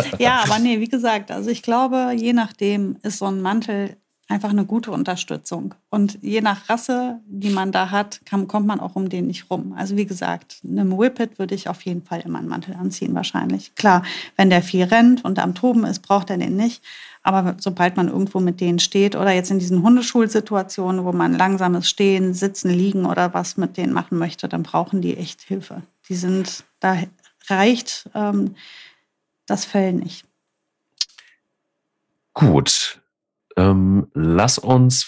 ja, aber nee, wie gesagt, also ich glaube, je nachdem ist so ein Mantel einfach eine gute Unterstützung. Und je nach Rasse, die man da hat, kann, kommt man auch um den nicht rum. Also wie gesagt, einem Whippet würde ich auf jeden Fall immer einen Mantel anziehen wahrscheinlich. Klar, wenn der viel rennt und am Toben ist, braucht er den nicht. Aber sobald man irgendwo mit denen steht oder jetzt in diesen Hundeschulsituationen, wo man langsames Stehen, Sitzen, Liegen oder was mit denen machen möchte, dann brauchen die echt Hilfe. Die sind, da reicht ähm, das Fell nicht. Gut, ähm, lass uns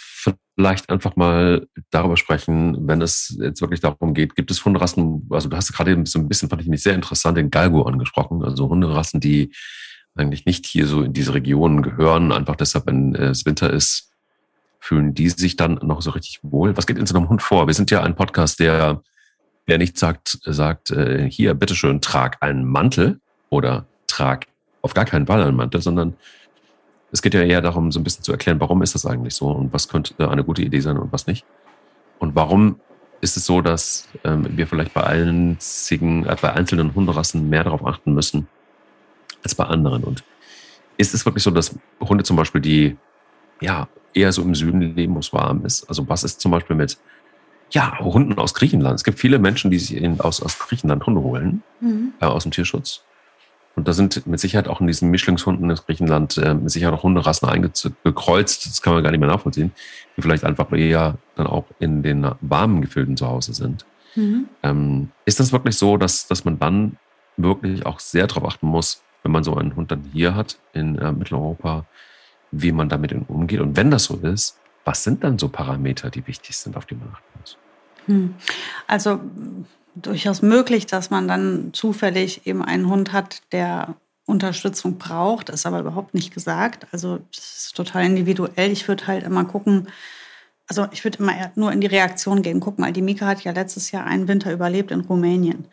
vielleicht einfach mal darüber sprechen, wenn es jetzt wirklich darum geht, gibt es Hunderassen, also du hast gerade so ein bisschen, fand ich mich sehr interessant, den Galgo angesprochen, also Hunderassen, die eigentlich nicht hier so in diese Regionen gehören, einfach deshalb, wenn es Winter ist, fühlen die sich dann noch so richtig wohl. Was geht in so einem Hund vor? Wir sind ja ein Podcast, der, der nicht sagt, sagt, äh, hier, bitteschön, trag einen Mantel oder trag auf gar keinen Fall einen Mantel, sondern es geht ja eher darum, so ein bisschen zu erklären, warum ist das eigentlich so und was könnte eine gute Idee sein und was nicht. Und warum ist es so, dass ähm, wir vielleicht bei, einzigen, äh, bei einzelnen Hunderassen mehr darauf achten müssen als bei anderen? Und ist es wirklich so, dass Hunde zum Beispiel, die ja eher so im Süden leben, wo es warm ist, also was ist zum Beispiel mit ja, Hunden aus Griechenland? Es gibt viele Menschen, die sich in, aus, aus Griechenland Hunde holen, mhm. äh, aus dem Tierschutz. Und da sind mit Sicherheit auch in diesen Mischlingshunden in Griechenland äh, mit Sicherheit auch Hunderassen eingekreuzt, das kann man gar nicht mehr nachvollziehen, die vielleicht einfach eher dann auch in den warmen Gefilden zu Hause sind. Mhm. Ähm, ist das wirklich so, dass, dass man dann wirklich auch sehr darauf achten muss, wenn man so einen Hund dann hier hat in äh, Mitteleuropa, wie man damit umgeht? Und wenn das so ist, was sind dann so Parameter, die wichtig sind, auf die man achten muss? Hm. Also durchaus möglich, dass man dann zufällig eben einen Hund hat, der Unterstützung braucht, ist aber überhaupt nicht gesagt. Also das ist total individuell. Ich würde halt immer gucken, also ich würde immer nur in die Reaktion gehen. Guck mal, die Mika hat ja letztes Jahr einen Winter überlebt in Rumänien.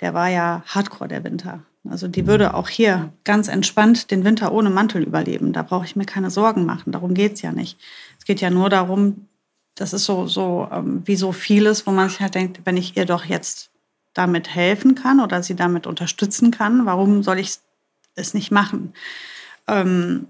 Der war ja hardcore, der Winter. Also die würde auch hier ganz entspannt den Winter ohne Mantel überleben. Da brauche ich mir keine Sorgen machen. Darum geht es ja nicht. Es geht ja nur darum, das ist so, so ähm, wie so vieles, wo man sich halt denkt, wenn ich ihr doch jetzt damit helfen kann oder sie damit unterstützen kann, warum soll ich es nicht machen? Ähm,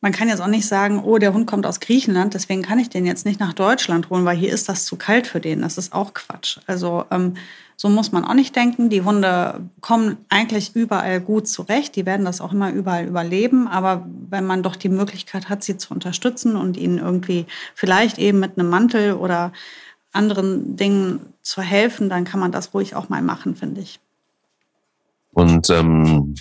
man kann jetzt auch nicht sagen, oh, der Hund kommt aus Griechenland, deswegen kann ich den jetzt nicht nach Deutschland holen, weil hier ist das zu kalt für den. Das ist auch Quatsch. Also ähm, so muss man auch nicht denken. Die Hunde kommen eigentlich überall gut zurecht. Die werden das auch immer überall überleben. Aber wenn man doch die Möglichkeit hat, sie zu unterstützen und ihnen irgendwie vielleicht eben mit einem Mantel oder anderen Dingen zu helfen, dann kann man das ruhig auch mal machen, finde ich. Und ähm,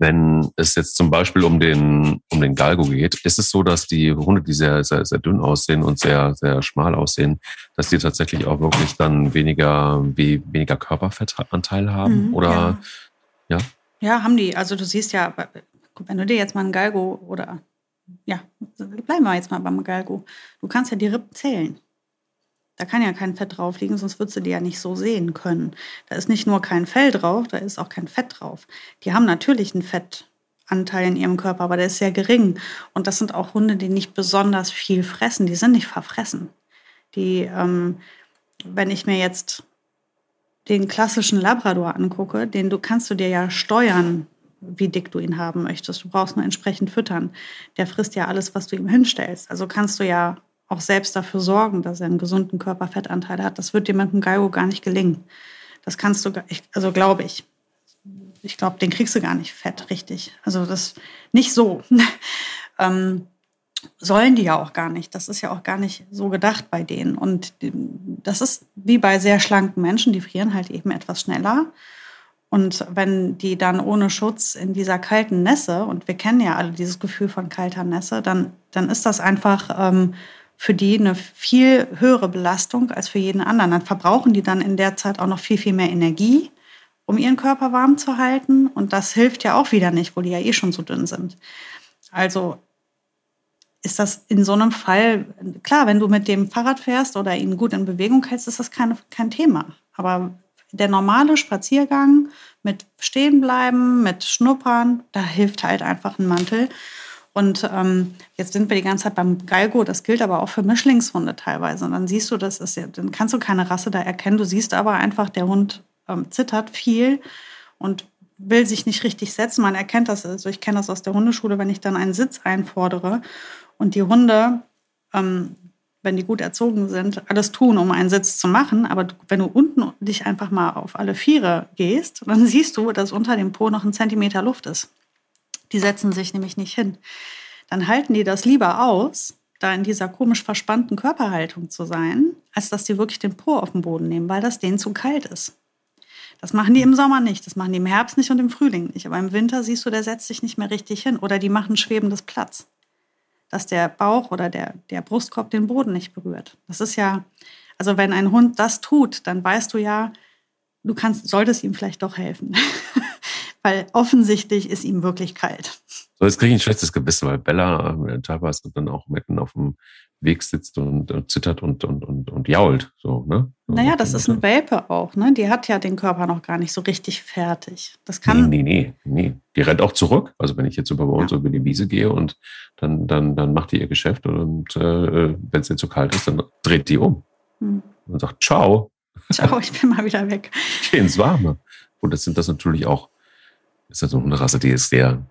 wenn es jetzt zum Beispiel um den, um den Galgo geht, ist es so, dass die Hunde, die sehr, sehr, sehr dünn aussehen und sehr, sehr schmal aussehen, dass die tatsächlich auch wirklich dann weniger, wie, weniger Körperfettanteil haben? Mhm, oder ja. ja? Ja, haben die. Also du siehst ja, wenn du dir jetzt mal einen Galgo oder ja, bleiben wir jetzt mal beim Galgo. Du kannst ja die Rippen zählen. Da kann ja kein Fett drauf liegen, sonst würdest du die ja nicht so sehen können. Da ist nicht nur kein Fell drauf, da ist auch kein Fett drauf. Die haben natürlich einen Fettanteil in ihrem Körper, aber der ist sehr gering. Und das sind auch Hunde, die nicht besonders viel fressen. Die sind nicht verfressen. Die, ähm, wenn ich mir jetzt den klassischen Labrador angucke, den du kannst du dir ja steuern, wie dick du ihn haben möchtest. Du brauchst nur entsprechend füttern. Der frisst ja alles, was du ihm hinstellst. Also kannst du ja auch selbst dafür sorgen, dass er einen gesunden Körperfettanteil hat. Das wird dir mit dem Galgo gar nicht gelingen. Das kannst du, also glaube ich. Ich glaube, den kriegst du gar nicht fett, richtig. Also das nicht so. ähm, sollen die ja auch gar nicht. Das ist ja auch gar nicht so gedacht bei denen. Und das ist wie bei sehr schlanken Menschen, die frieren halt eben etwas schneller. Und wenn die dann ohne Schutz in dieser kalten Nässe, und wir kennen ja alle dieses Gefühl von kalter Nässe, dann, dann ist das einfach ähm, für die eine viel höhere Belastung als für jeden anderen. Dann verbrauchen die dann in der Zeit auch noch viel, viel mehr Energie, um ihren Körper warm zu halten. Und das hilft ja auch wieder nicht, wo die ja eh schon so dünn sind. Also ist das in so einem Fall, klar, wenn du mit dem Fahrrad fährst oder ihn gut in Bewegung hältst, ist das keine, kein Thema. Aber der normale Spaziergang mit Stehenbleiben, mit Schnuppern, da hilft halt einfach ein Mantel. Und ähm, jetzt sind wir die ganze Zeit beim Galgo, das gilt aber auch für Mischlingshunde teilweise. Und dann siehst du, das ist ja, dann kannst du keine Rasse da erkennen. Du siehst aber einfach, der Hund ähm, zittert viel und will sich nicht richtig setzen. Man erkennt das, also ich kenne das aus der Hundeschule, wenn ich dann einen Sitz einfordere und die Hunde, ähm, wenn die gut erzogen sind, alles tun, um einen Sitz zu machen. Aber wenn du unten dich einfach mal auf alle Viere gehst, dann siehst du, dass unter dem Po noch ein Zentimeter Luft ist. Die setzen sich nämlich nicht hin. Dann halten die das lieber aus, da in dieser komisch verspannten Körperhaltung zu sein, als dass die wirklich den Po auf den Boden nehmen, weil das denen zu kalt ist. Das machen die im Sommer nicht, das machen die im Herbst nicht und im Frühling nicht. Aber im Winter siehst du, der setzt sich nicht mehr richtig hin oder die machen schwebendes Platz, dass der Bauch oder der, der Brustkorb den Boden nicht berührt. Das ist ja, also wenn ein Hund das tut, dann weißt du ja, du kannst, solltest ihm vielleicht doch helfen. weil offensichtlich ist ihm wirklich kalt. So, jetzt kriege ich ein schlechtes Gewissen, weil Bella äh, teilweise dann auch mitten auf dem Weg sitzt und, und zittert und, und, und, und jault. So, ne? So naja, das ist ein Welpe auch, ne? Die hat ja den Körper noch gar nicht so richtig fertig. Das kann. Nee, nee, nee, nee. Die rennt auch zurück. Also wenn ich jetzt über bei uns ja. über die Wiese gehe und dann, dann, dann macht die ihr Geschäft und äh, wenn es ihr zu kalt ist, dann dreht die um hm. und sagt Ciao. Ciao, ich bin mal wieder weg. Geh ins Warme. Und das sind das natürlich auch, ist das so eine Rasse, die ist sehr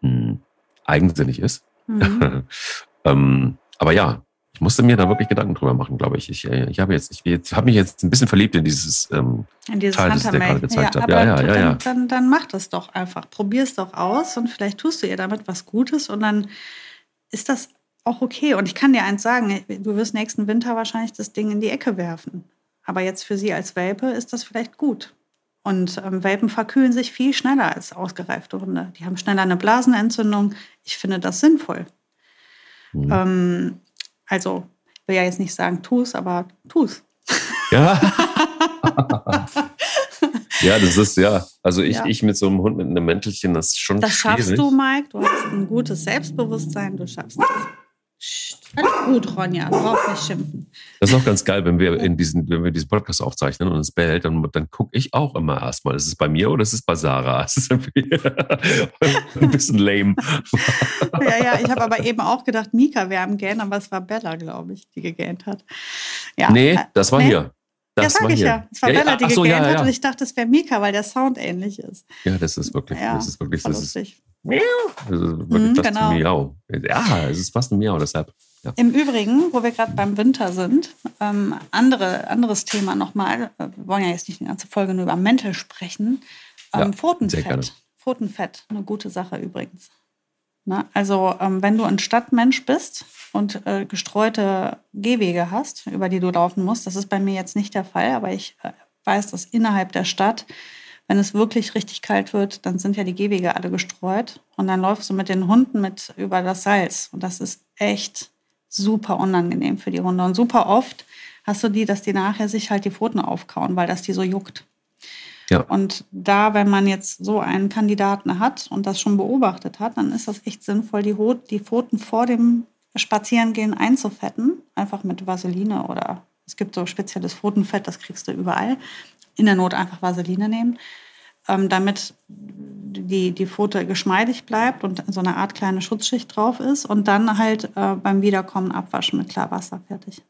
mh, hm, eigensinnig ist. Mhm. ähm, aber ja, ich musste mir da wirklich Gedanken drüber machen, glaube ich. Ich, äh, ich habe jetzt, ich, jetzt, habe mich jetzt ein bisschen verliebt in dieses, ähm, in dieses Teil, das der gerade gezeigt ja, hat. Ja, ja, ja, ja. Dann, dann, dann mach das doch einfach. Probier es doch aus und vielleicht tust du ihr damit was Gutes und dann ist das auch okay. Und ich kann dir eins sagen, du wirst nächsten Winter wahrscheinlich das Ding in die Ecke werfen. Aber jetzt für sie als Welpe ist das vielleicht gut. Und ähm, Welpen verkühlen sich viel schneller als ausgereifte Hunde. Die haben schneller eine Blasenentzündung. Ich finde das sinnvoll. Mhm. Ähm, also, ich will ja jetzt nicht sagen, tu es, aber tu es. Ja. ja, das ist ja. Also ich, ja. ich mit so einem Hund mit einem Mäntelchen, das ist schon das schwierig. Das schaffst du, Mike. Du hast ein gutes Selbstbewusstsein. Du schaffst das. Alles gut, Ronja, du brauchst nicht schimpfen. Das ist auch ganz geil, wenn wir in diesen, wenn wir diesen Podcast aufzeichnen und es bellt, dann, dann gucke ich auch immer erstmal, ist es bei mir oder ist es bei Sarah? Das ist ein bisschen lame. ja, ja, ich habe aber eben auch gedacht, Mika wäre am Gähnen, aber es war Bella, glaube ich, die gegähnt hat. Ja. Nee, das war nee. hier. Das ja, sag ich hier. ja. Es war ja, Bella, die so, gegähnt ja, ja. hat und ich dachte, es wäre Mika, weil der Sound ähnlich ist. Ja, das ist wirklich, das ist wirklich, das ist, Miau. Das ist wirklich mm, fast genau. ein Miau. Ja, es ist fast ein Miau, deshalb. Ja. Im Übrigen, wo wir gerade beim Winter sind, ähm, andere, anderes Thema nochmal. Wir wollen ja jetzt nicht die ganze Folge nur über Mäntel sprechen. Ähm, ja, Pfotenfett. Pfotenfett, eine gute Sache übrigens. Na, also, ähm, wenn du ein Stadtmensch bist und äh, gestreute Gehwege hast, über die du laufen musst, das ist bei mir jetzt nicht der Fall, aber ich äh, weiß, dass innerhalb der Stadt, wenn es wirklich richtig kalt wird, dann sind ja die Gehwege alle gestreut und dann läufst du mit den Hunden mit über das Salz und das ist echt super unangenehm für die Hunde. Und super oft hast du die, dass die nachher sich halt die Pfoten aufkauen, weil das die so juckt. Ja. Und da, wenn man jetzt so einen Kandidaten hat und das schon beobachtet hat, dann ist das echt sinnvoll, die, die Pfoten vor dem Spazierengehen einzufetten. Einfach mit Vaseline oder es gibt so spezielles Pfotenfett, das kriegst du überall. In der Not einfach Vaseline nehmen, ähm, damit die, die Pfote geschmeidig bleibt und so eine Art kleine Schutzschicht drauf ist und dann halt äh, beim Wiederkommen abwaschen mit Klarwasser fertig.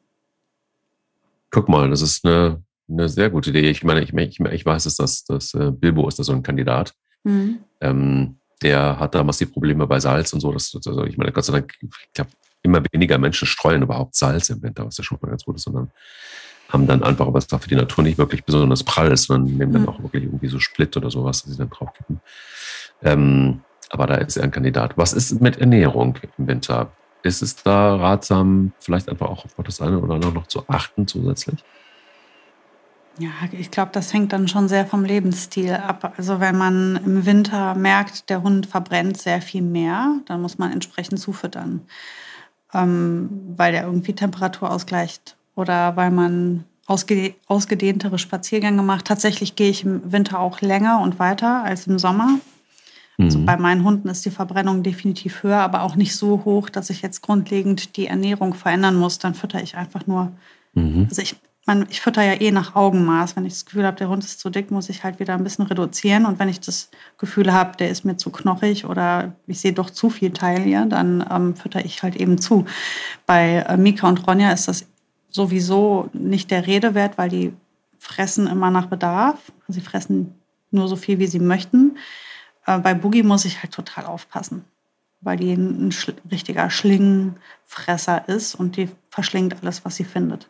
Guck mal, das ist eine, eine sehr gute Idee. Ich meine, ich, ich, ich weiß, dass das, das äh, Bilbo ist da so ein Kandidat. Mhm. Ähm, der hat da massiv Probleme bei Salz und so. Das, also ich meine, Gott sei Dank, ich glaube, immer weniger Menschen streuen überhaupt Salz im Winter, was ja schon mal ganz gut ist, sondern haben dann einfach, was da für die Natur nicht wirklich besonders prall ist, sondern nehmen dann mhm. auch wirklich irgendwie so Split oder sowas, dass sie dann draufkippen. Ähm, aber da ist er ein Kandidat. Was ist mit Ernährung im Winter? Ist es da ratsam, vielleicht einfach auch auf das eine oder andere noch zu achten zusätzlich? Ja, ich glaube, das hängt dann schon sehr vom Lebensstil ab. Also wenn man im Winter merkt, der Hund verbrennt sehr viel mehr, dann muss man entsprechend zufüttern, ähm, weil der irgendwie Temperatur ausgleicht oder weil man ausge ausgedehntere Spaziergänge macht. Tatsächlich gehe ich im Winter auch länger und weiter als im Sommer. Also mhm. bei meinen Hunden ist die Verbrennung definitiv höher, aber auch nicht so hoch, dass ich jetzt grundlegend die Ernährung verändern muss. Dann fütter ich einfach nur. Mhm. Also ich, man, ich fütter ja eh nach Augenmaß. Wenn ich das Gefühl habe, der Hund ist zu dick, muss ich halt wieder ein bisschen reduzieren. Und wenn ich das Gefühl habe, der ist mir zu knochig oder ich sehe doch zu viel Teil hier, dann ähm, fütter ich halt eben zu. Bei äh, Mika und Ronja ist das sowieso nicht der Rede wert, weil die fressen immer nach Bedarf. Sie fressen nur so viel, wie sie möchten. Äh, bei Boogie muss ich halt total aufpassen, weil die ein, richtiger Schlingenfresser ist und die verschlingt alles, was sie findet.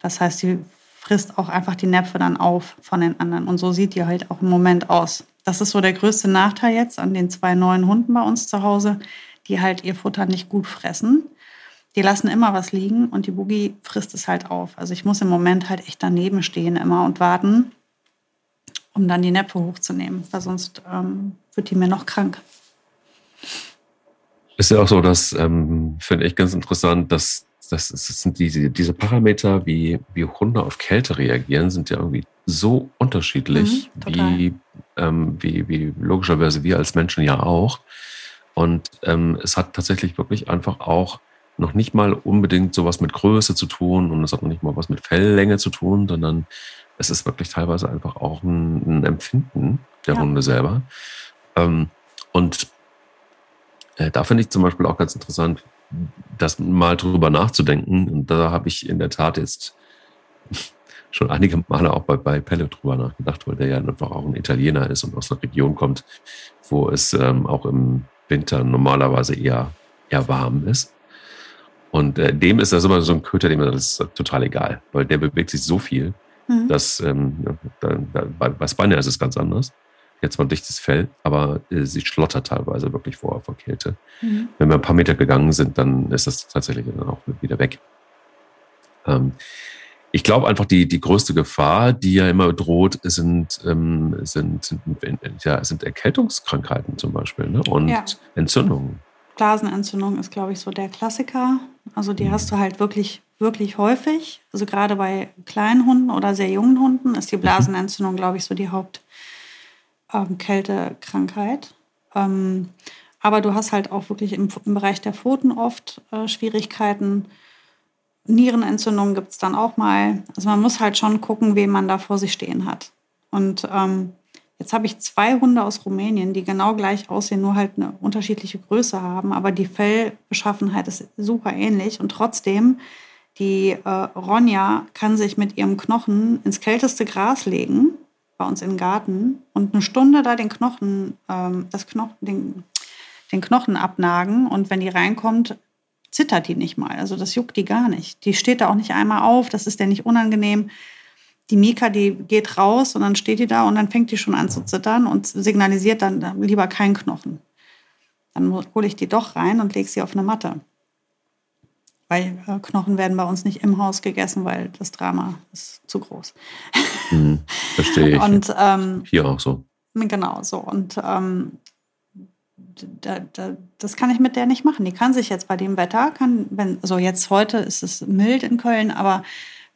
Das heißt, sie frisst auch einfach die Näpfe dann auf von den anderen. Und so sieht die halt auch im Moment aus. Das ist so der größte Nachteil jetzt an den zwei neuen Hunden bei uns zu Hause, die halt ihr Futter nicht gut fressen. Die lassen immer was liegen und die Boogie frisst es halt auf. Also ich muss im Moment halt echt daneben stehen immer und warten, um dann die Näpfe hochzunehmen, weil sonst ähm, wird die mir noch krank. Ist ja auch so, dass, ähm, finde ich ganz interessant, dass das, das sind diese, diese Parameter, wie, wie Hunde auf Kälte reagieren, sind ja irgendwie so unterschiedlich, mhm, wie, ähm, wie, wie logischerweise wir als Menschen ja auch. Und ähm, es hat tatsächlich wirklich einfach auch noch nicht mal unbedingt sowas mit Größe zu tun und es hat noch nicht mal was mit Felllänge zu tun, sondern es ist wirklich teilweise einfach auch ein, ein Empfinden der ja. Hunde selber. Ähm, und äh, da finde ich zum Beispiel auch ganz interessant, das mal drüber nachzudenken. Und da habe ich in der Tat jetzt schon einige Male auch bei, bei Pelle drüber nachgedacht, weil der ja einfach auch ein Italiener ist und aus einer Region kommt, wo es ähm, auch im Winter normalerweise eher, eher warm ist. Und äh, dem ist das immer so ein Köter, dem ist das total egal, weil der bewegt sich so viel, mhm. dass ähm, da, da, bei, bei Spanier ist es ganz anders jetzt mal dichtes Fell, aber äh, sie schlottert teilweise wirklich vor, vor Kälte. Mhm. Wenn wir ein paar Meter gegangen sind, dann ist das tatsächlich dann auch wieder weg. Ähm, ich glaube einfach, die, die größte Gefahr, die ja immer droht, sind, ähm, sind, sind, ja, sind Erkältungskrankheiten zum Beispiel ne? und ja. Entzündungen. Blasenentzündung ist, glaube ich, so der Klassiker. Also die mhm. hast du halt wirklich, wirklich häufig. Also gerade bei kleinen Hunden oder sehr jungen Hunden ist die mhm. Blasenentzündung, glaube ich, so die Haupt, ähm. Ähm, aber du hast halt auch wirklich im, im Bereich der Pfoten oft äh, Schwierigkeiten. Nierenentzündungen gibt es dann auch mal. Also man muss halt schon gucken, wen man da vor sich stehen hat. Und ähm, jetzt habe ich zwei Hunde aus Rumänien, die genau gleich aussehen, nur halt eine unterschiedliche Größe haben. Aber die Fellbeschaffenheit ist super ähnlich. Und trotzdem, die äh, Ronja kann sich mit ihrem Knochen ins kälteste Gras legen bei uns im Garten und eine Stunde da den Knochen, ähm, das Knochen, den, den Knochen abnagen und wenn die reinkommt, zittert die nicht mal. Also das juckt die gar nicht. Die steht da auch nicht einmal auf, das ist der nicht unangenehm. Die Mika, die geht raus und dann steht die da und dann fängt die schon an zu zittern und signalisiert dann lieber keinen Knochen. Dann hole ich die doch rein und lege sie auf eine Matte weil äh, Knochen werden bei uns nicht im Haus gegessen, weil das Drama ist zu groß. Hm, verstehe ich. Und ähm, hier auch so. Genau so. Und ähm, da, da, das kann ich mit der nicht machen. Die kann sich jetzt bei dem Wetter, kann, wenn, also jetzt heute ist es mild in Köln, aber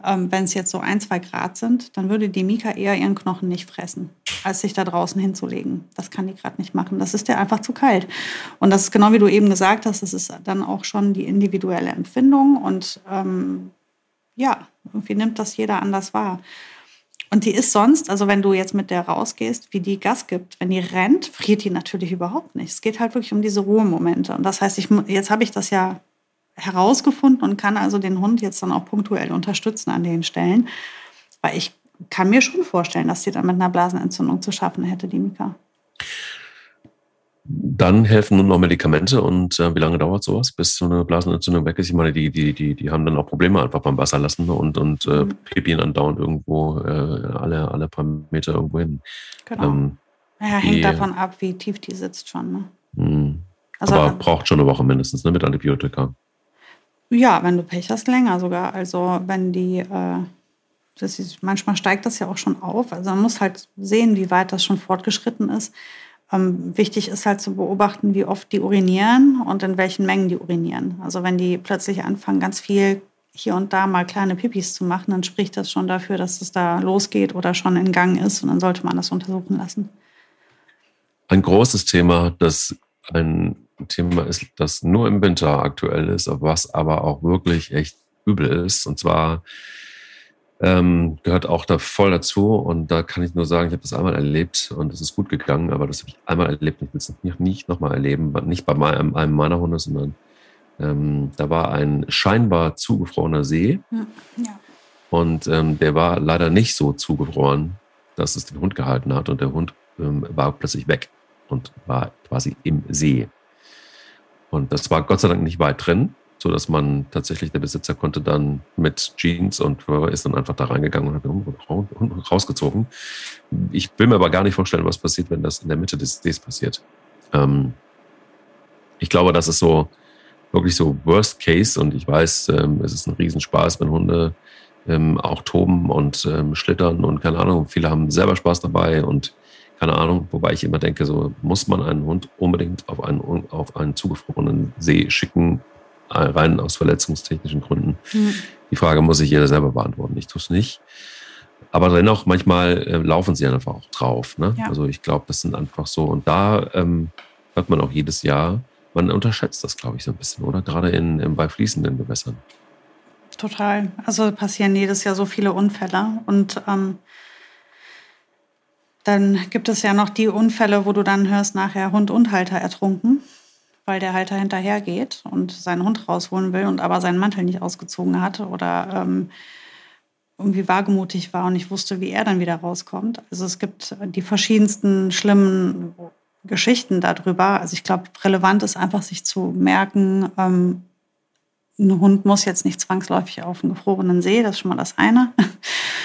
ähm, wenn es jetzt so ein, zwei Grad sind, dann würde die Mika eher ihren Knochen nicht fressen, als sich da draußen hinzulegen. Das kann die gerade nicht machen. Das ist der einfach zu kalt. Und das ist genau wie du eben gesagt hast, das ist dann auch schon die individuelle Empfindung. Und ähm, ja, irgendwie nimmt das jeder anders wahr. Und die ist sonst, also wenn du jetzt mit der rausgehst, wie die Gas gibt, wenn die rennt, friert die natürlich überhaupt nicht. Es geht halt wirklich um diese Ruhemomente. Und das heißt, ich, jetzt habe ich das ja herausgefunden und kann also den Hund jetzt dann auch punktuell unterstützen an den Stellen. Weil ich kann mir schon vorstellen, dass sie dann mit einer Blasenentzündung zu schaffen hätte, die Mika. Dann helfen nun noch Medikamente und äh, wie lange dauert sowas, bis so eine Blasenentzündung weg ist? Ich meine, die, die, die, die haben dann auch Probleme einfach beim Wasser lassen und, und äh, mhm. Pipien andauernd irgendwo äh, alle, alle paar Meter irgendwo hin. Genau. Ähm, ja, hängt die, davon ab, wie tief die sitzt schon. Ne? Mh. Also, Aber braucht schon eine Woche mindestens ne, mit Antibiotika. Ja, wenn du Pech hast, länger sogar. Also wenn die, äh, das ist, manchmal steigt das ja auch schon auf. Also man muss halt sehen, wie weit das schon fortgeschritten ist. Ähm, wichtig ist halt zu beobachten, wie oft die urinieren und in welchen Mengen die urinieren. Also wenn die plötzlich anfangen, ganz viel hier und da mal kleine Pipis zu machen, dann spricht das schon dafür, dass es da losgeht oder schon in Gang ist und dann sollte man das untersuchen lassen. Ein großes Thema, das ein Thema ist, das nur im Winter aktuell ist, was aber auch wirklich echt übel ist. Und zwar ähm, gehört auch da voll dazu. Und da kann ich nur sagen, ich habe das einmal erlebt und es ist gut gegangen, aber das habe ich einmal erlebt. Ich will es nicht, nicht nochmal erleben, nicht bei meinem, einem meiner Hunde, sondern ähm, da war ein scheinbar zugefrorener See. Ja. Und ähm, der war leider nicht so zugefroren, dass es den Hund gehalten hat. Und der Hund ähm, war plötzlich weg und war quasi im See. Und das war Gott sei Dank nicht weit drin so dass man tatsächlich, der Besitzer konnte dann mit Jeans und ist dann einfach da reingegangen und hat rausgezogen. Ich will mir aber gar nicht vorstellen, was passiert, wenn das in der Mitte des Sees passiert. Ähm, ich glaube, das ist so wirklich so Worst Case und ich weiß, ähm, es ist ein Riesenspaß, wenn Hunde ähm, auch toben und ähm, schlittern und keine Ahnung, viele haben selber Spaß dabei und keine Ahnung, wobei ich immer denke, so muss man einen Hund unbedingt auf einen, auf einen zugefrorenen See schicken, rein aus verletzungstechnischen Gründen. Mhm. Die Frage muss sich jeder selber beantworten. Ich tue es nicht. Aber dennoch, manchmal äh, laufen sie einfach auch drauf. Ne? Ja. Also ich glaube, das sind einfach so. Und da ähm, hört man auch jedes Jahr, man unterschätzt das, glaube ich, so ein bisschen, oder? Gerade in, in, bei fließenden Gewässern. Total. Also passieren jedes Jahr so viele Unfälle. Und ähm, dann gibt es ja noch die Unfälle, wo du dann hörst, nachher Hund und Halter ertrunken weil der Halter hinterhergeht und seinen Hund rausholen will und aber seinen Mantel nicht ausgezogen hat oder ähm, irgendwie wagemutig war und nicht wusste, wie er dann wieder rauskommt. Also es gibt die verschiedensten schlimmen Geschichten darüber. Also ich glaube, relevant ist einfach, sich zu merken, ähm, ein Hund muss jetzt nicht zwangsläufig auf einen gefrorenen See, das ist schon mal das eine.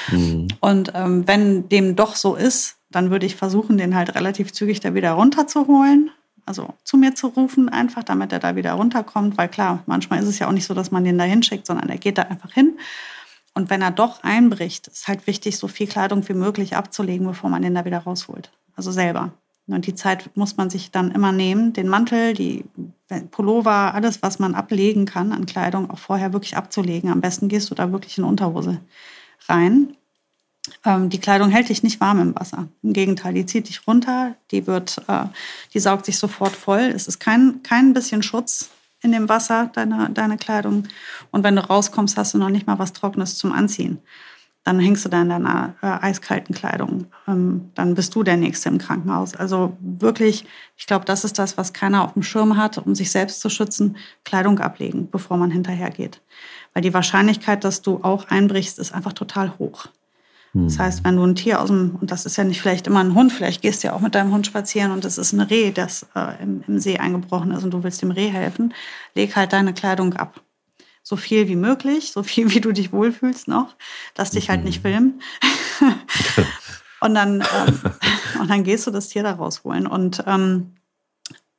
Mhm. Und ähm, wenn dem doch so ist, dann würde ich versuchen, den halt relativ zügig da wieder runterzuholen also zu mir zu rufen, einfach damit er da wieder runterkommt, weil klar, manchmal ist es ja auch nicht so, dass man den da hinschickt, sondern er geht da einfach hin. Und wenn er doch einbricht, ist halt wichtig, so viel Kleidung wie möglich abzulegen, bevor man den da wieder rausholt. Also selber. Und die Zeit muss man sich dann immer nehmen, den Mantel, die Pullover, alles, was man ablegen kann an Kleidung, auch vorher wirklich abzulegen. Am besten gehst du da wirklich in Unterhose rein ähm, die Kleidung hält dich nicht warm im Wasser. Im Gegenteil, die zieht dich runter, die wird, äh, die saugt sich sofort voll. Es ist kein, kein bisschen Schutz in dem Wasser, deine, deine Kleidung. Und wenn du rauskommst, hast du noch nicht mal was Trockenes zum Anziehen. Dann hängst du da in deiner äh, eiskalten Kleidung. Ähm, dann bist du der Nächste im Krankenhaus. Also wirklich, ich glaube, das ist das, was keiner auf dem Schirm hat, um sich selbst zu schützen. Kleidung ablegen, bevor man hinterhergeht. Weil die Wahrscheinlichkeit, dass du auch einbrichst, ist einfach total hoch. Das heißt, hm. wenn du ein Tier aus dem, und das ist ja nicht vielleicht immer ein Hund, vielleicht gehst du ja auch mit deinem Hund spazieren und es ist ein Reh, das äh, im, im, See eingebrochen ist und du willst dem Reh helfen, leg halt deine Kleidung ab. So viel wie möglich, so viel wie du dich wohlfühlst noch. Lass dich halt nicht mhm. filmen. und, dann, ähm, und dann gehst du das Tier da rausholen. Und ähm,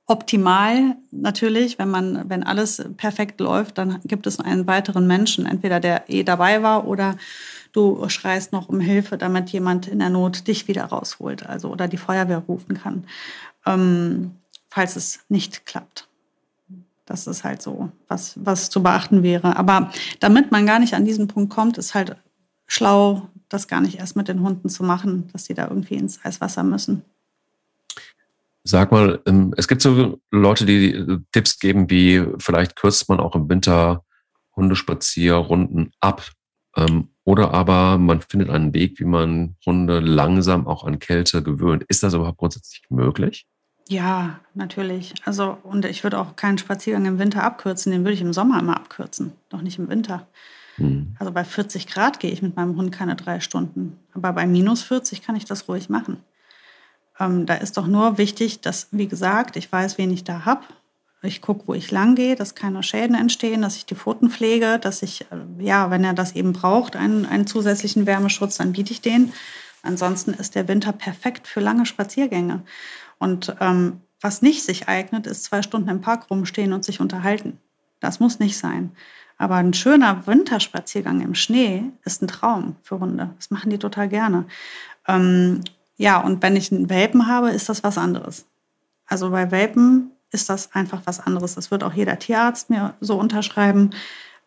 optimal natürlich, wenn man, wenn alles perfekt läuft, dann gibt es einen weiteren Menschen, entweder der eh dabei war oder du schreist noch um Hilfe, damit jemand in der Not dich wieder rausholt, also oder die Feuerwehr rufen kann, ähm, falls es nicht klappt. Das ist halt so, was, was zu beachten wäre. Aber damit man gar nicht an diesen Punkt kommt, ist halt schlau, das gar nicht erst mit den Hunden zu machen, dass sie da irgendwie ins Eiswasser müssen. Sag mal, ähm, es gibt so Leute, die Tipps geben, wie vielleicht kürzt man auch im Winter Hundespazierrunden ab, ähm, oder aber man findet einen Weg, wie man Hunde langsam auch an Kälte gewöhnt. Ist das überhaupt grundsätzlich möglich? Ja, natürlich. Also, und ich würde auch keinen Spaziergang im Winter abkürzen, den würde ich im Sommer immer abkürzen, doch nicht im Winter. Hm. Also bei 40 Grad gehe ich mit meinem Hund keine drei Stunden. Aber bei minus 40 kann ich das ruhig machen. Ähm, da ist doch nur wichtig, dass, wie gesagt, ich weiß, wen ich da habe ich gucke, wo ich lang gehe, dass keine Schäden entstehen, dass ich die Pfoten pflege, dass ich, äh, ja, wenn er das eben braucht, einen, einen zusätzlichen Wärmeschutz, dann biete ich den. Ansonsten ist der Winter perfekt für lange Spaziergänge. Und ähm, was nicht sich eignet, ist zwei Stunden im Park rumstehen und sich unterhalten. Das muss nicht sein. Aber ein schöner Winterspaziergang im Schnee ist ein Traum für Hunde. Das machen die total gerne. Ähm, ja, und wenn ich einen Welpen habe, ist das was anderes. Also bei Welpen ist das einfach was anderes. Das wird auch jeder Tierarzt mir so unterschreiben.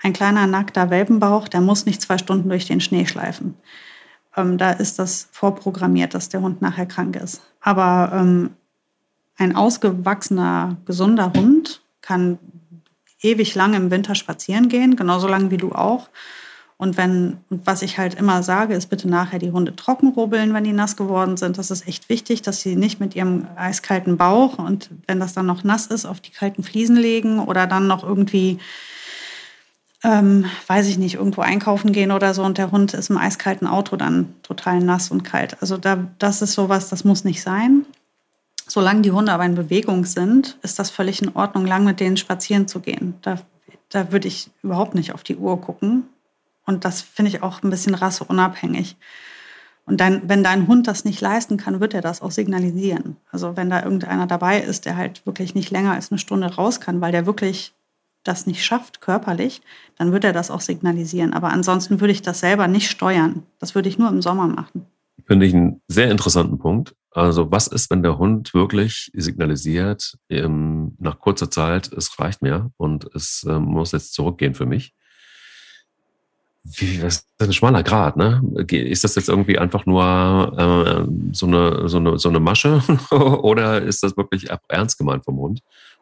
Ein kleiner nackter Welpenbauch, der muss nicht zwei Stunden durch den Schnee schleifen. Ähm, da ist das vorprogrammiert, dass der Hund nachher krank ist. Aber ähm, ein ausgewachsener, gesunder Hund kann ewig lang im Winter spazieren gehen, genauso lang wie du auch. Und wenn, was ich halt immer sage, ist bitte nachher die Hunde trocken rubbeln, wenn die nass geworden sind. Das ist echt wichtig, dass sie nicht mit ihrem eiskalten Bauch und wenn das dann noch nass ist, auf die kalten Fliesen legen oder dann noch irgendwie, ähm, weiß ich nicht, irgendwo einkaufen gehen oder so und der Hund ist im eiskalten Auto dann total nass und kalt. Also da, das ist sowas, das muss nicht sein. Solange die Hunde aber in Bewegung sind, ist das völlig in Ordnung, lang mit denen spazieren zu gehen. Da, da würde ich überhaupt nicht auf die Uhr gucken und das finde ich auch ein bisschen rasseunabhängig. Und dann, wenn dein Hund das nicht leisten kann, wird er das auch signalisieren. Also wenn da irgendeiner dabei ist, der halt wirklich nicht länger als eine Stunde raus kann, weil der wirklich das nicht schafft körperlich, dann wird er das auch signalisieren. Aber ansonsten würde ich das selber nicht steuern. Das würde ich nur im Sommer machen. Finde ich einen sehr interessanten Punkt. Also was ist, wenn der Hund wirklich signalisiert, ähm, nach kurzer Zeit, es reicht mir und es äh, muss jetzt zurückgehen für mich? Wie, das ist ein schmaler Grad, ne? Ist das jetzt irgendwie einfach nur äh, so, eine, so, eine, so eine Masche oder ist das wirklich ernst gemeint vom Hund?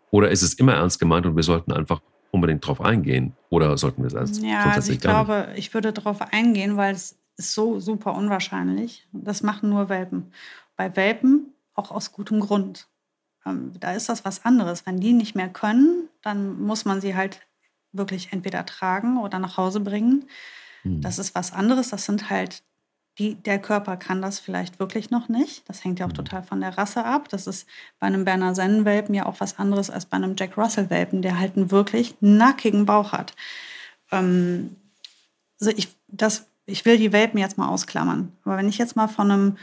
Oder ist es immer ernst gemeint und wir sollten einfach unbedingt drauf eingehen? Oder sollten wir es erst Ja, also ich glaube, nicht? ich würde darauf eingehen, weil es ist so super unwahrscheinlich. Das machen nur Welpen. Bei Welpen auch aus gutem Grund. Ähm, da ist das was anderes. Wenn die nicht mehr können, dann muss man sie halt wirklich entweder tragen oder nach Hause bringen. Mhm. Das ist was anderes. Das sind halt, die, der Körper kann das vielleicht wirklich noch nicht. Das hängt ja auch mhm. total von der Rasse ab. Das ist bei einem Berner Sennen-Welpen ja auch was anderes als bei einem Jack Russell-Welpen, der halt einen wirklich nackigen Bauch hat. Ähm, also ich, das, ich will die Welpen jetzt mal ausklammern. Aber wenn ich jetzt mal von einem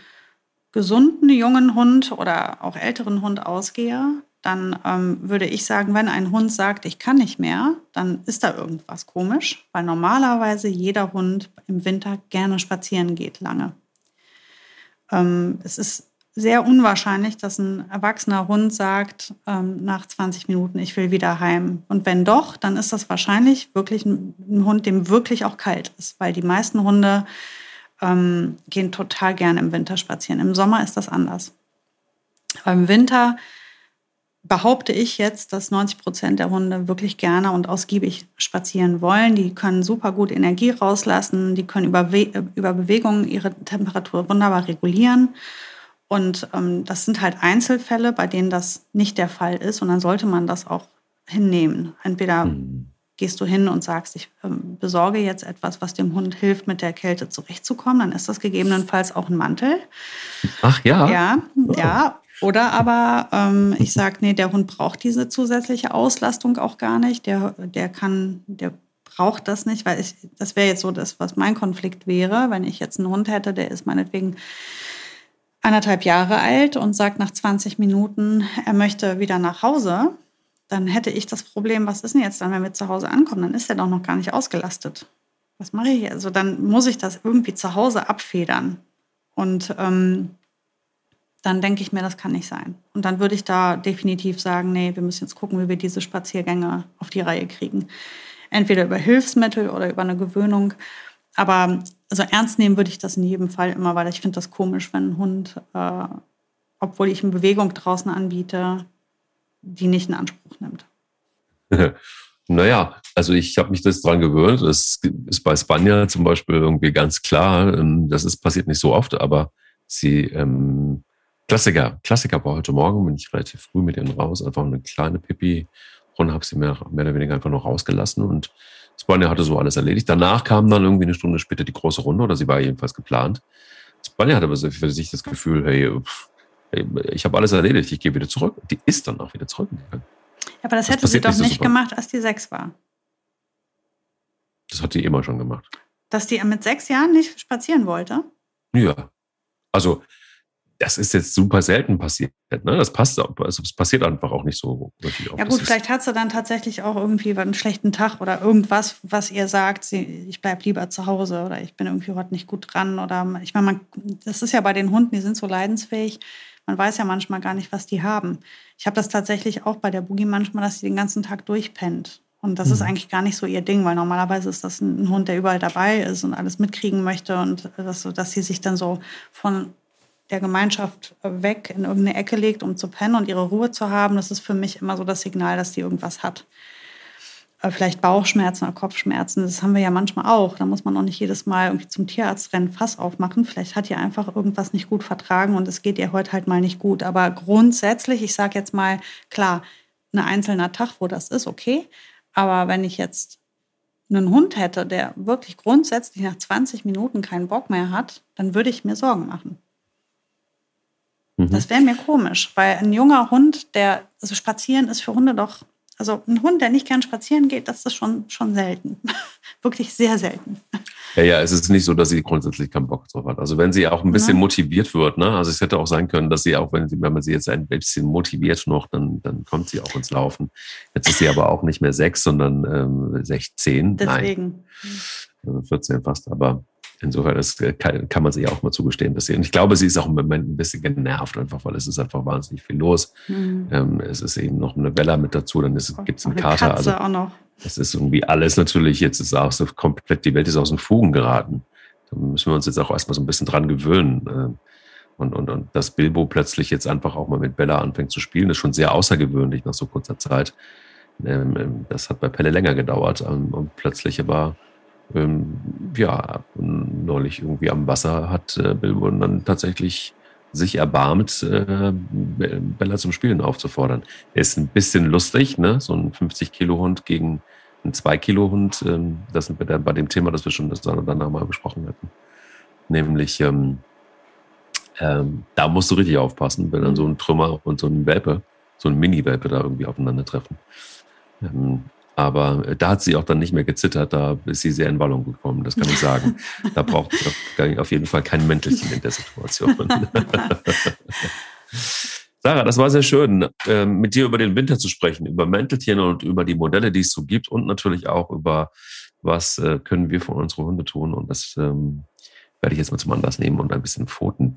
gesunden jungen Hund oder auch älteren Hund ausgehe, dann ähm, würde ich sagen, wenn ein Hund sagt, ich kann nicht mehr, dann ist da irgendwas komisch, weil normalerweise jeder Hund im Winter gerne spazieren geht lange. Ähm, es ist sehr unwahrscheinlich, dass ein erwachsener Hund sagt ähm, nach 20 Minuten, ich will wieder heim. Und wenn doch, dann ist das wahrscheinlich wirklich ein, ein Hund, dem wirklich auch kalt ist, weil die meisten Hunde ähm, gehen total gerne im Winter spazieren. Im Sommer ist das anders. Aber im Winter behaupte ich jetzt, dass 90 Prozent der Hunde wirklich gerne und ausgiebig spazieren wollen. Die können super gut Energie rauslassen, die können über, über Bewegungen ihre Temperatur wunderbar regulieren. Und ähm, das sind halt Einzelfälle, bei denen das nicht der Fall ist. Und dann sollte man das auch hinnehmen. Entweder mhm. gehst du hin und sagst, ich ähm, besorge jetzt etwas, was dem Hund hilft, mit der Kälte zurechtzukommen. Dann ist das gegebenenfalls auch ein Mantel. Ach ja. Ja, ja. Oder aber ähm, ich sage, nee, der Hund braucht diese zusätzliche Auslastung auch gar nicht. Der, der kann, der braucht das nicht, weil ich, das wäre jetzt so das, was mein Konflikt wäre, wenn ich jetzt einen Hund hätte, der ist meinetwegen anderthalb Jahre alt und sagt nach 20 Minuten, er möchte wieder nach Hause, dann hätte ich das Problem, was ist denn jetzt dann, wenn wir zu Hause ankommen? Dann ist er doch noch gar nicht ausgelastet. Was mache ich? Also dann muss ich das irgendwie zu Hause abfedern. Und ähm, dann denke ich mir, das kann nicht sein. Und dann würde ich da definitiv sagen, nee, wir müssen jetzt gucken, wie wir diese Spaziergänge auf die Reihe kriegen. Entweder über Hilfsmittel oder über eine Gewöhnung. Aber also ernst nehmen würde ich das in jedem Fall immer, weil ich finde das komisch, wenn ein Hund, äh, obwohl ich eine Bewegung draußen anbiete, die nicht in Anspruch nimmt. Naja, also ich habe mich das dran gewöhnt. Das ist bei Spanier zum Beispiel irgendwie ganz klar. Ähm, das ist passiert nicht so oft, aber sie ähm, Klassiker, Klassiker war heute Morgen, bin ich relativ früh mit ihnen raus, einfach eine kleine Pipi-Runde, habe sie mehr, mehr oder weniger einfach noch rausgelassen und Spanier hatte so alles erledigt. Danach kam dann irgendwie eine Stunde später die große Runde, oder sie war jedenfalls geplant. Spanier hatte aber für sich das Gefühl, hey, hey ich habe alles erledigt, ich gehe wieder zurück. Die ist dann auch wieder zurückgegangen. Ja, aber das, das hätte sie doch nicht so gemacht, als die sechs war. Das hat die immer schon gemacht. Dass die mit sechs Jahren nicht spazieren wollte? Ja. Also das ist jetzt super selten passiert. Ne? Das passt, also es passiert einfach auch nicht so wirklich. Ja gut, vielleicht hat sie dann tatsächlich auch irgendwie einen schlechten Tag oder irgendwas, was ihr sagt, sie, ich bleibe lieber zu Hause oder ich bin irgendwie heute nicht gut dran oder ich meine, man, das ist ja bei den Hunden, die sind so leidensfähig. Man weiß ja manchmal gar nicht, was die haben. Ich habe das tatsächlich auch bei der Boogie manchmal, dass sie den ganzen Tag durchpennt. Und das mhm. ist eigentlich gar nicht so ihr Ding, weil normalerweise ist das ein Hund, der überall dabei ist und alles mitkriegen möchte und das, dass sie sich dann so von der Gemeinschaft weg in irgendeine Ecke legt, um zu pennen und ihre Ruhe zu haben, das ist für mich immer so das Signal, dass die irgendwas hat. äh, vielleicht Bauchschmerzen oder Kopfschmerzen. Das haben wir ja manchmal auch. Da muss man auch nicht jedes Mal irgendwie zum Tierarzt rennen, Fass aufmachen. Vielleicht hat ihr einfach irgendwas nicht gut vertragen und es geht ihr heute halt mal nicht gut. Aber grundsätzlich, ich sage jetzt mal, klar, ein einzelner Tag, wo das ist, okay. Aber wenn ich jetzt einen Hund hätte, der wirklich grundsätzlich nach 20 Minuten keinen Bock mehr hat, dann würde ich mir Sorgen machen. Mhm. Das wäre mir komisch, weil ein junger Hund, der, also spazieren ist für Hunde doch also ein Hund, der nicht gern spazieren geht, das ist schon, schon selten. Wirklich sehr selten. Ja, ja, es ist nicht so, dass sie grundsätzlich keinen Bock drauf hat. Also wenn sie auch ein bisschen ja. motiviert wird, ne? Also es hätte auch sein können, dass sie auch, wenn, sie, wenn man sie jetzt ein bisschen motiviert noch, dann, dann kommt sie auch ins Laufen. Jetzt ist sie aber auch nicht mehr sechs, sondern ähm, 16. Deswegen. Nein. 14 also fast, aber Insofern ist, äh, kann, kann man sich auch mal zugestehen, dass sie, und ich glaube, sie ist auch im Moment ein bisschen genervt, einfach weil es ist einfach wahnsinnig viel los. Mhm. Ähm, es ist eben noch eine Bella mit dazu, dann gibt es einen Kater. Katze also, auch noch. Es ist irgendwie alles natürlich, jetzt ist auch so komplett, die Welt ist aus den Fugen geraten. Da müssen wir uns jetzt auch erstmal so ein bisschen dran gewöhnen. Ähm, und, und, und dass Bilbo plötzlich jetzt einfach auch mal mit Bella anfängt zu spielen, ist schon sehr außergewöhnlich nach so kurzer Zeit. Ähm, das hat bei Pelle länger gedauert. Und plötzlich aber ähm, ja, neulich irgendwie am Wasser hat äh, Bilbo dann tatsächlich sich erbarmt, äh, Bella zum Spielen aufzufordern. Ist ein bisschen lustig, ne? So ein 50-Kilo-Hund gegen einen 2-Kilo-Hund. Ähm, das sind wir bei dem Thema, das wir schon das dann danach mal besprochen hatten. Nämlich, ähm, ähm, da musst du richtig aufpassen, wenn dann so ein Trümmer und so ein Welpe, so ein Mini-Welpe da irgendwie aufeinandertreffen. Ähm, aber äh, da hat sie auch dann nicht mehr gezittert, da ist sie sehr in Wallung gekommen, das kann ich sagen. da braucht ich auf jeden Fall kein Mäntelchen in der Situation. Sarah, das war sehr schön, ähm, mit dir über den Winter zu sprechen, über Mäntelchen und über die Modelle, die es so gibt und natürlich auch über, was äh, können wir für unsere Hunde tun. Und das ähm, werde ich jetzt mal zum Anlass nehmen und ein bisschen Pfoten,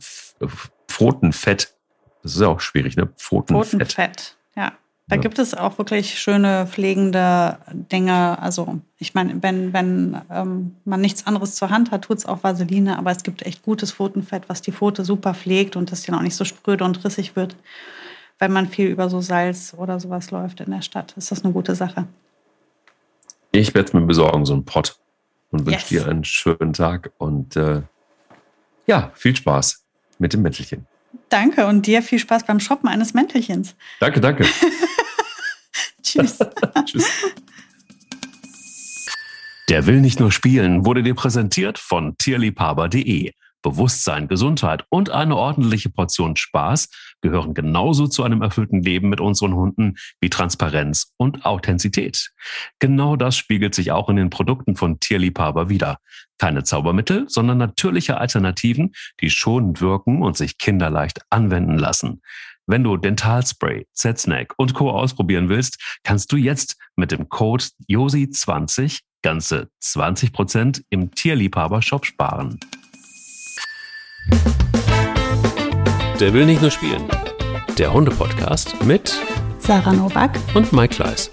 Pfotenfett, das ist ja auch schwierig, ne? Pfotenfett. Pfotenfett, ja. Da ja. gibt es auch wirklich schöne pflegende Dinge. Also ich meine, wenn, wenn ähm, man nichts anderes zur Hand hat, tut es auch Vaseline, aber es gibt echt gutes Pfotenfett, was die Pfote super pflegt und das dann auch nicht so spröde und rissig wird, wenn man viel über so Salz oder sowas läuft in der Stadt. Ist das eine gute Sache. Ich werde es mir besorgen, so einen Pott. Und wünsche yes. dir einen schönen Tag und äh, ja, viel Spaß mit dem Mäntelchen. Danke und dir viel Spaß beim Shoppen eines Mäntelchens. Danke, danke. Tschüss. Tschüss. Der will nicht nur spielen wurde dir präsentiert von tierliebhaber.de. Bewusstsein, Gesundheit und eine ordentliche Portion Spaß gehören genauso zu einem erfüllten Leben mit unseren Hunden wie Transparenz und Authentizität. Genau das spiegelt sich auch in den Produkten von Tierliebhaber wieder. Keine Zaubermittel, sondern natürliche Alternativen, die schonend wirken und sich kinderleicht anwenden lassen. Wenn du Dentalspray, Z-Snack und Co. ausprobieren willst, kannst du jetzt mit dem Code JOSI20 ganze 20% im Tierliebhaber-Shop sparen. Der will nicht nur spielen. Der Hunde-Podcast mit Sarah Novak und Mike Kleiss.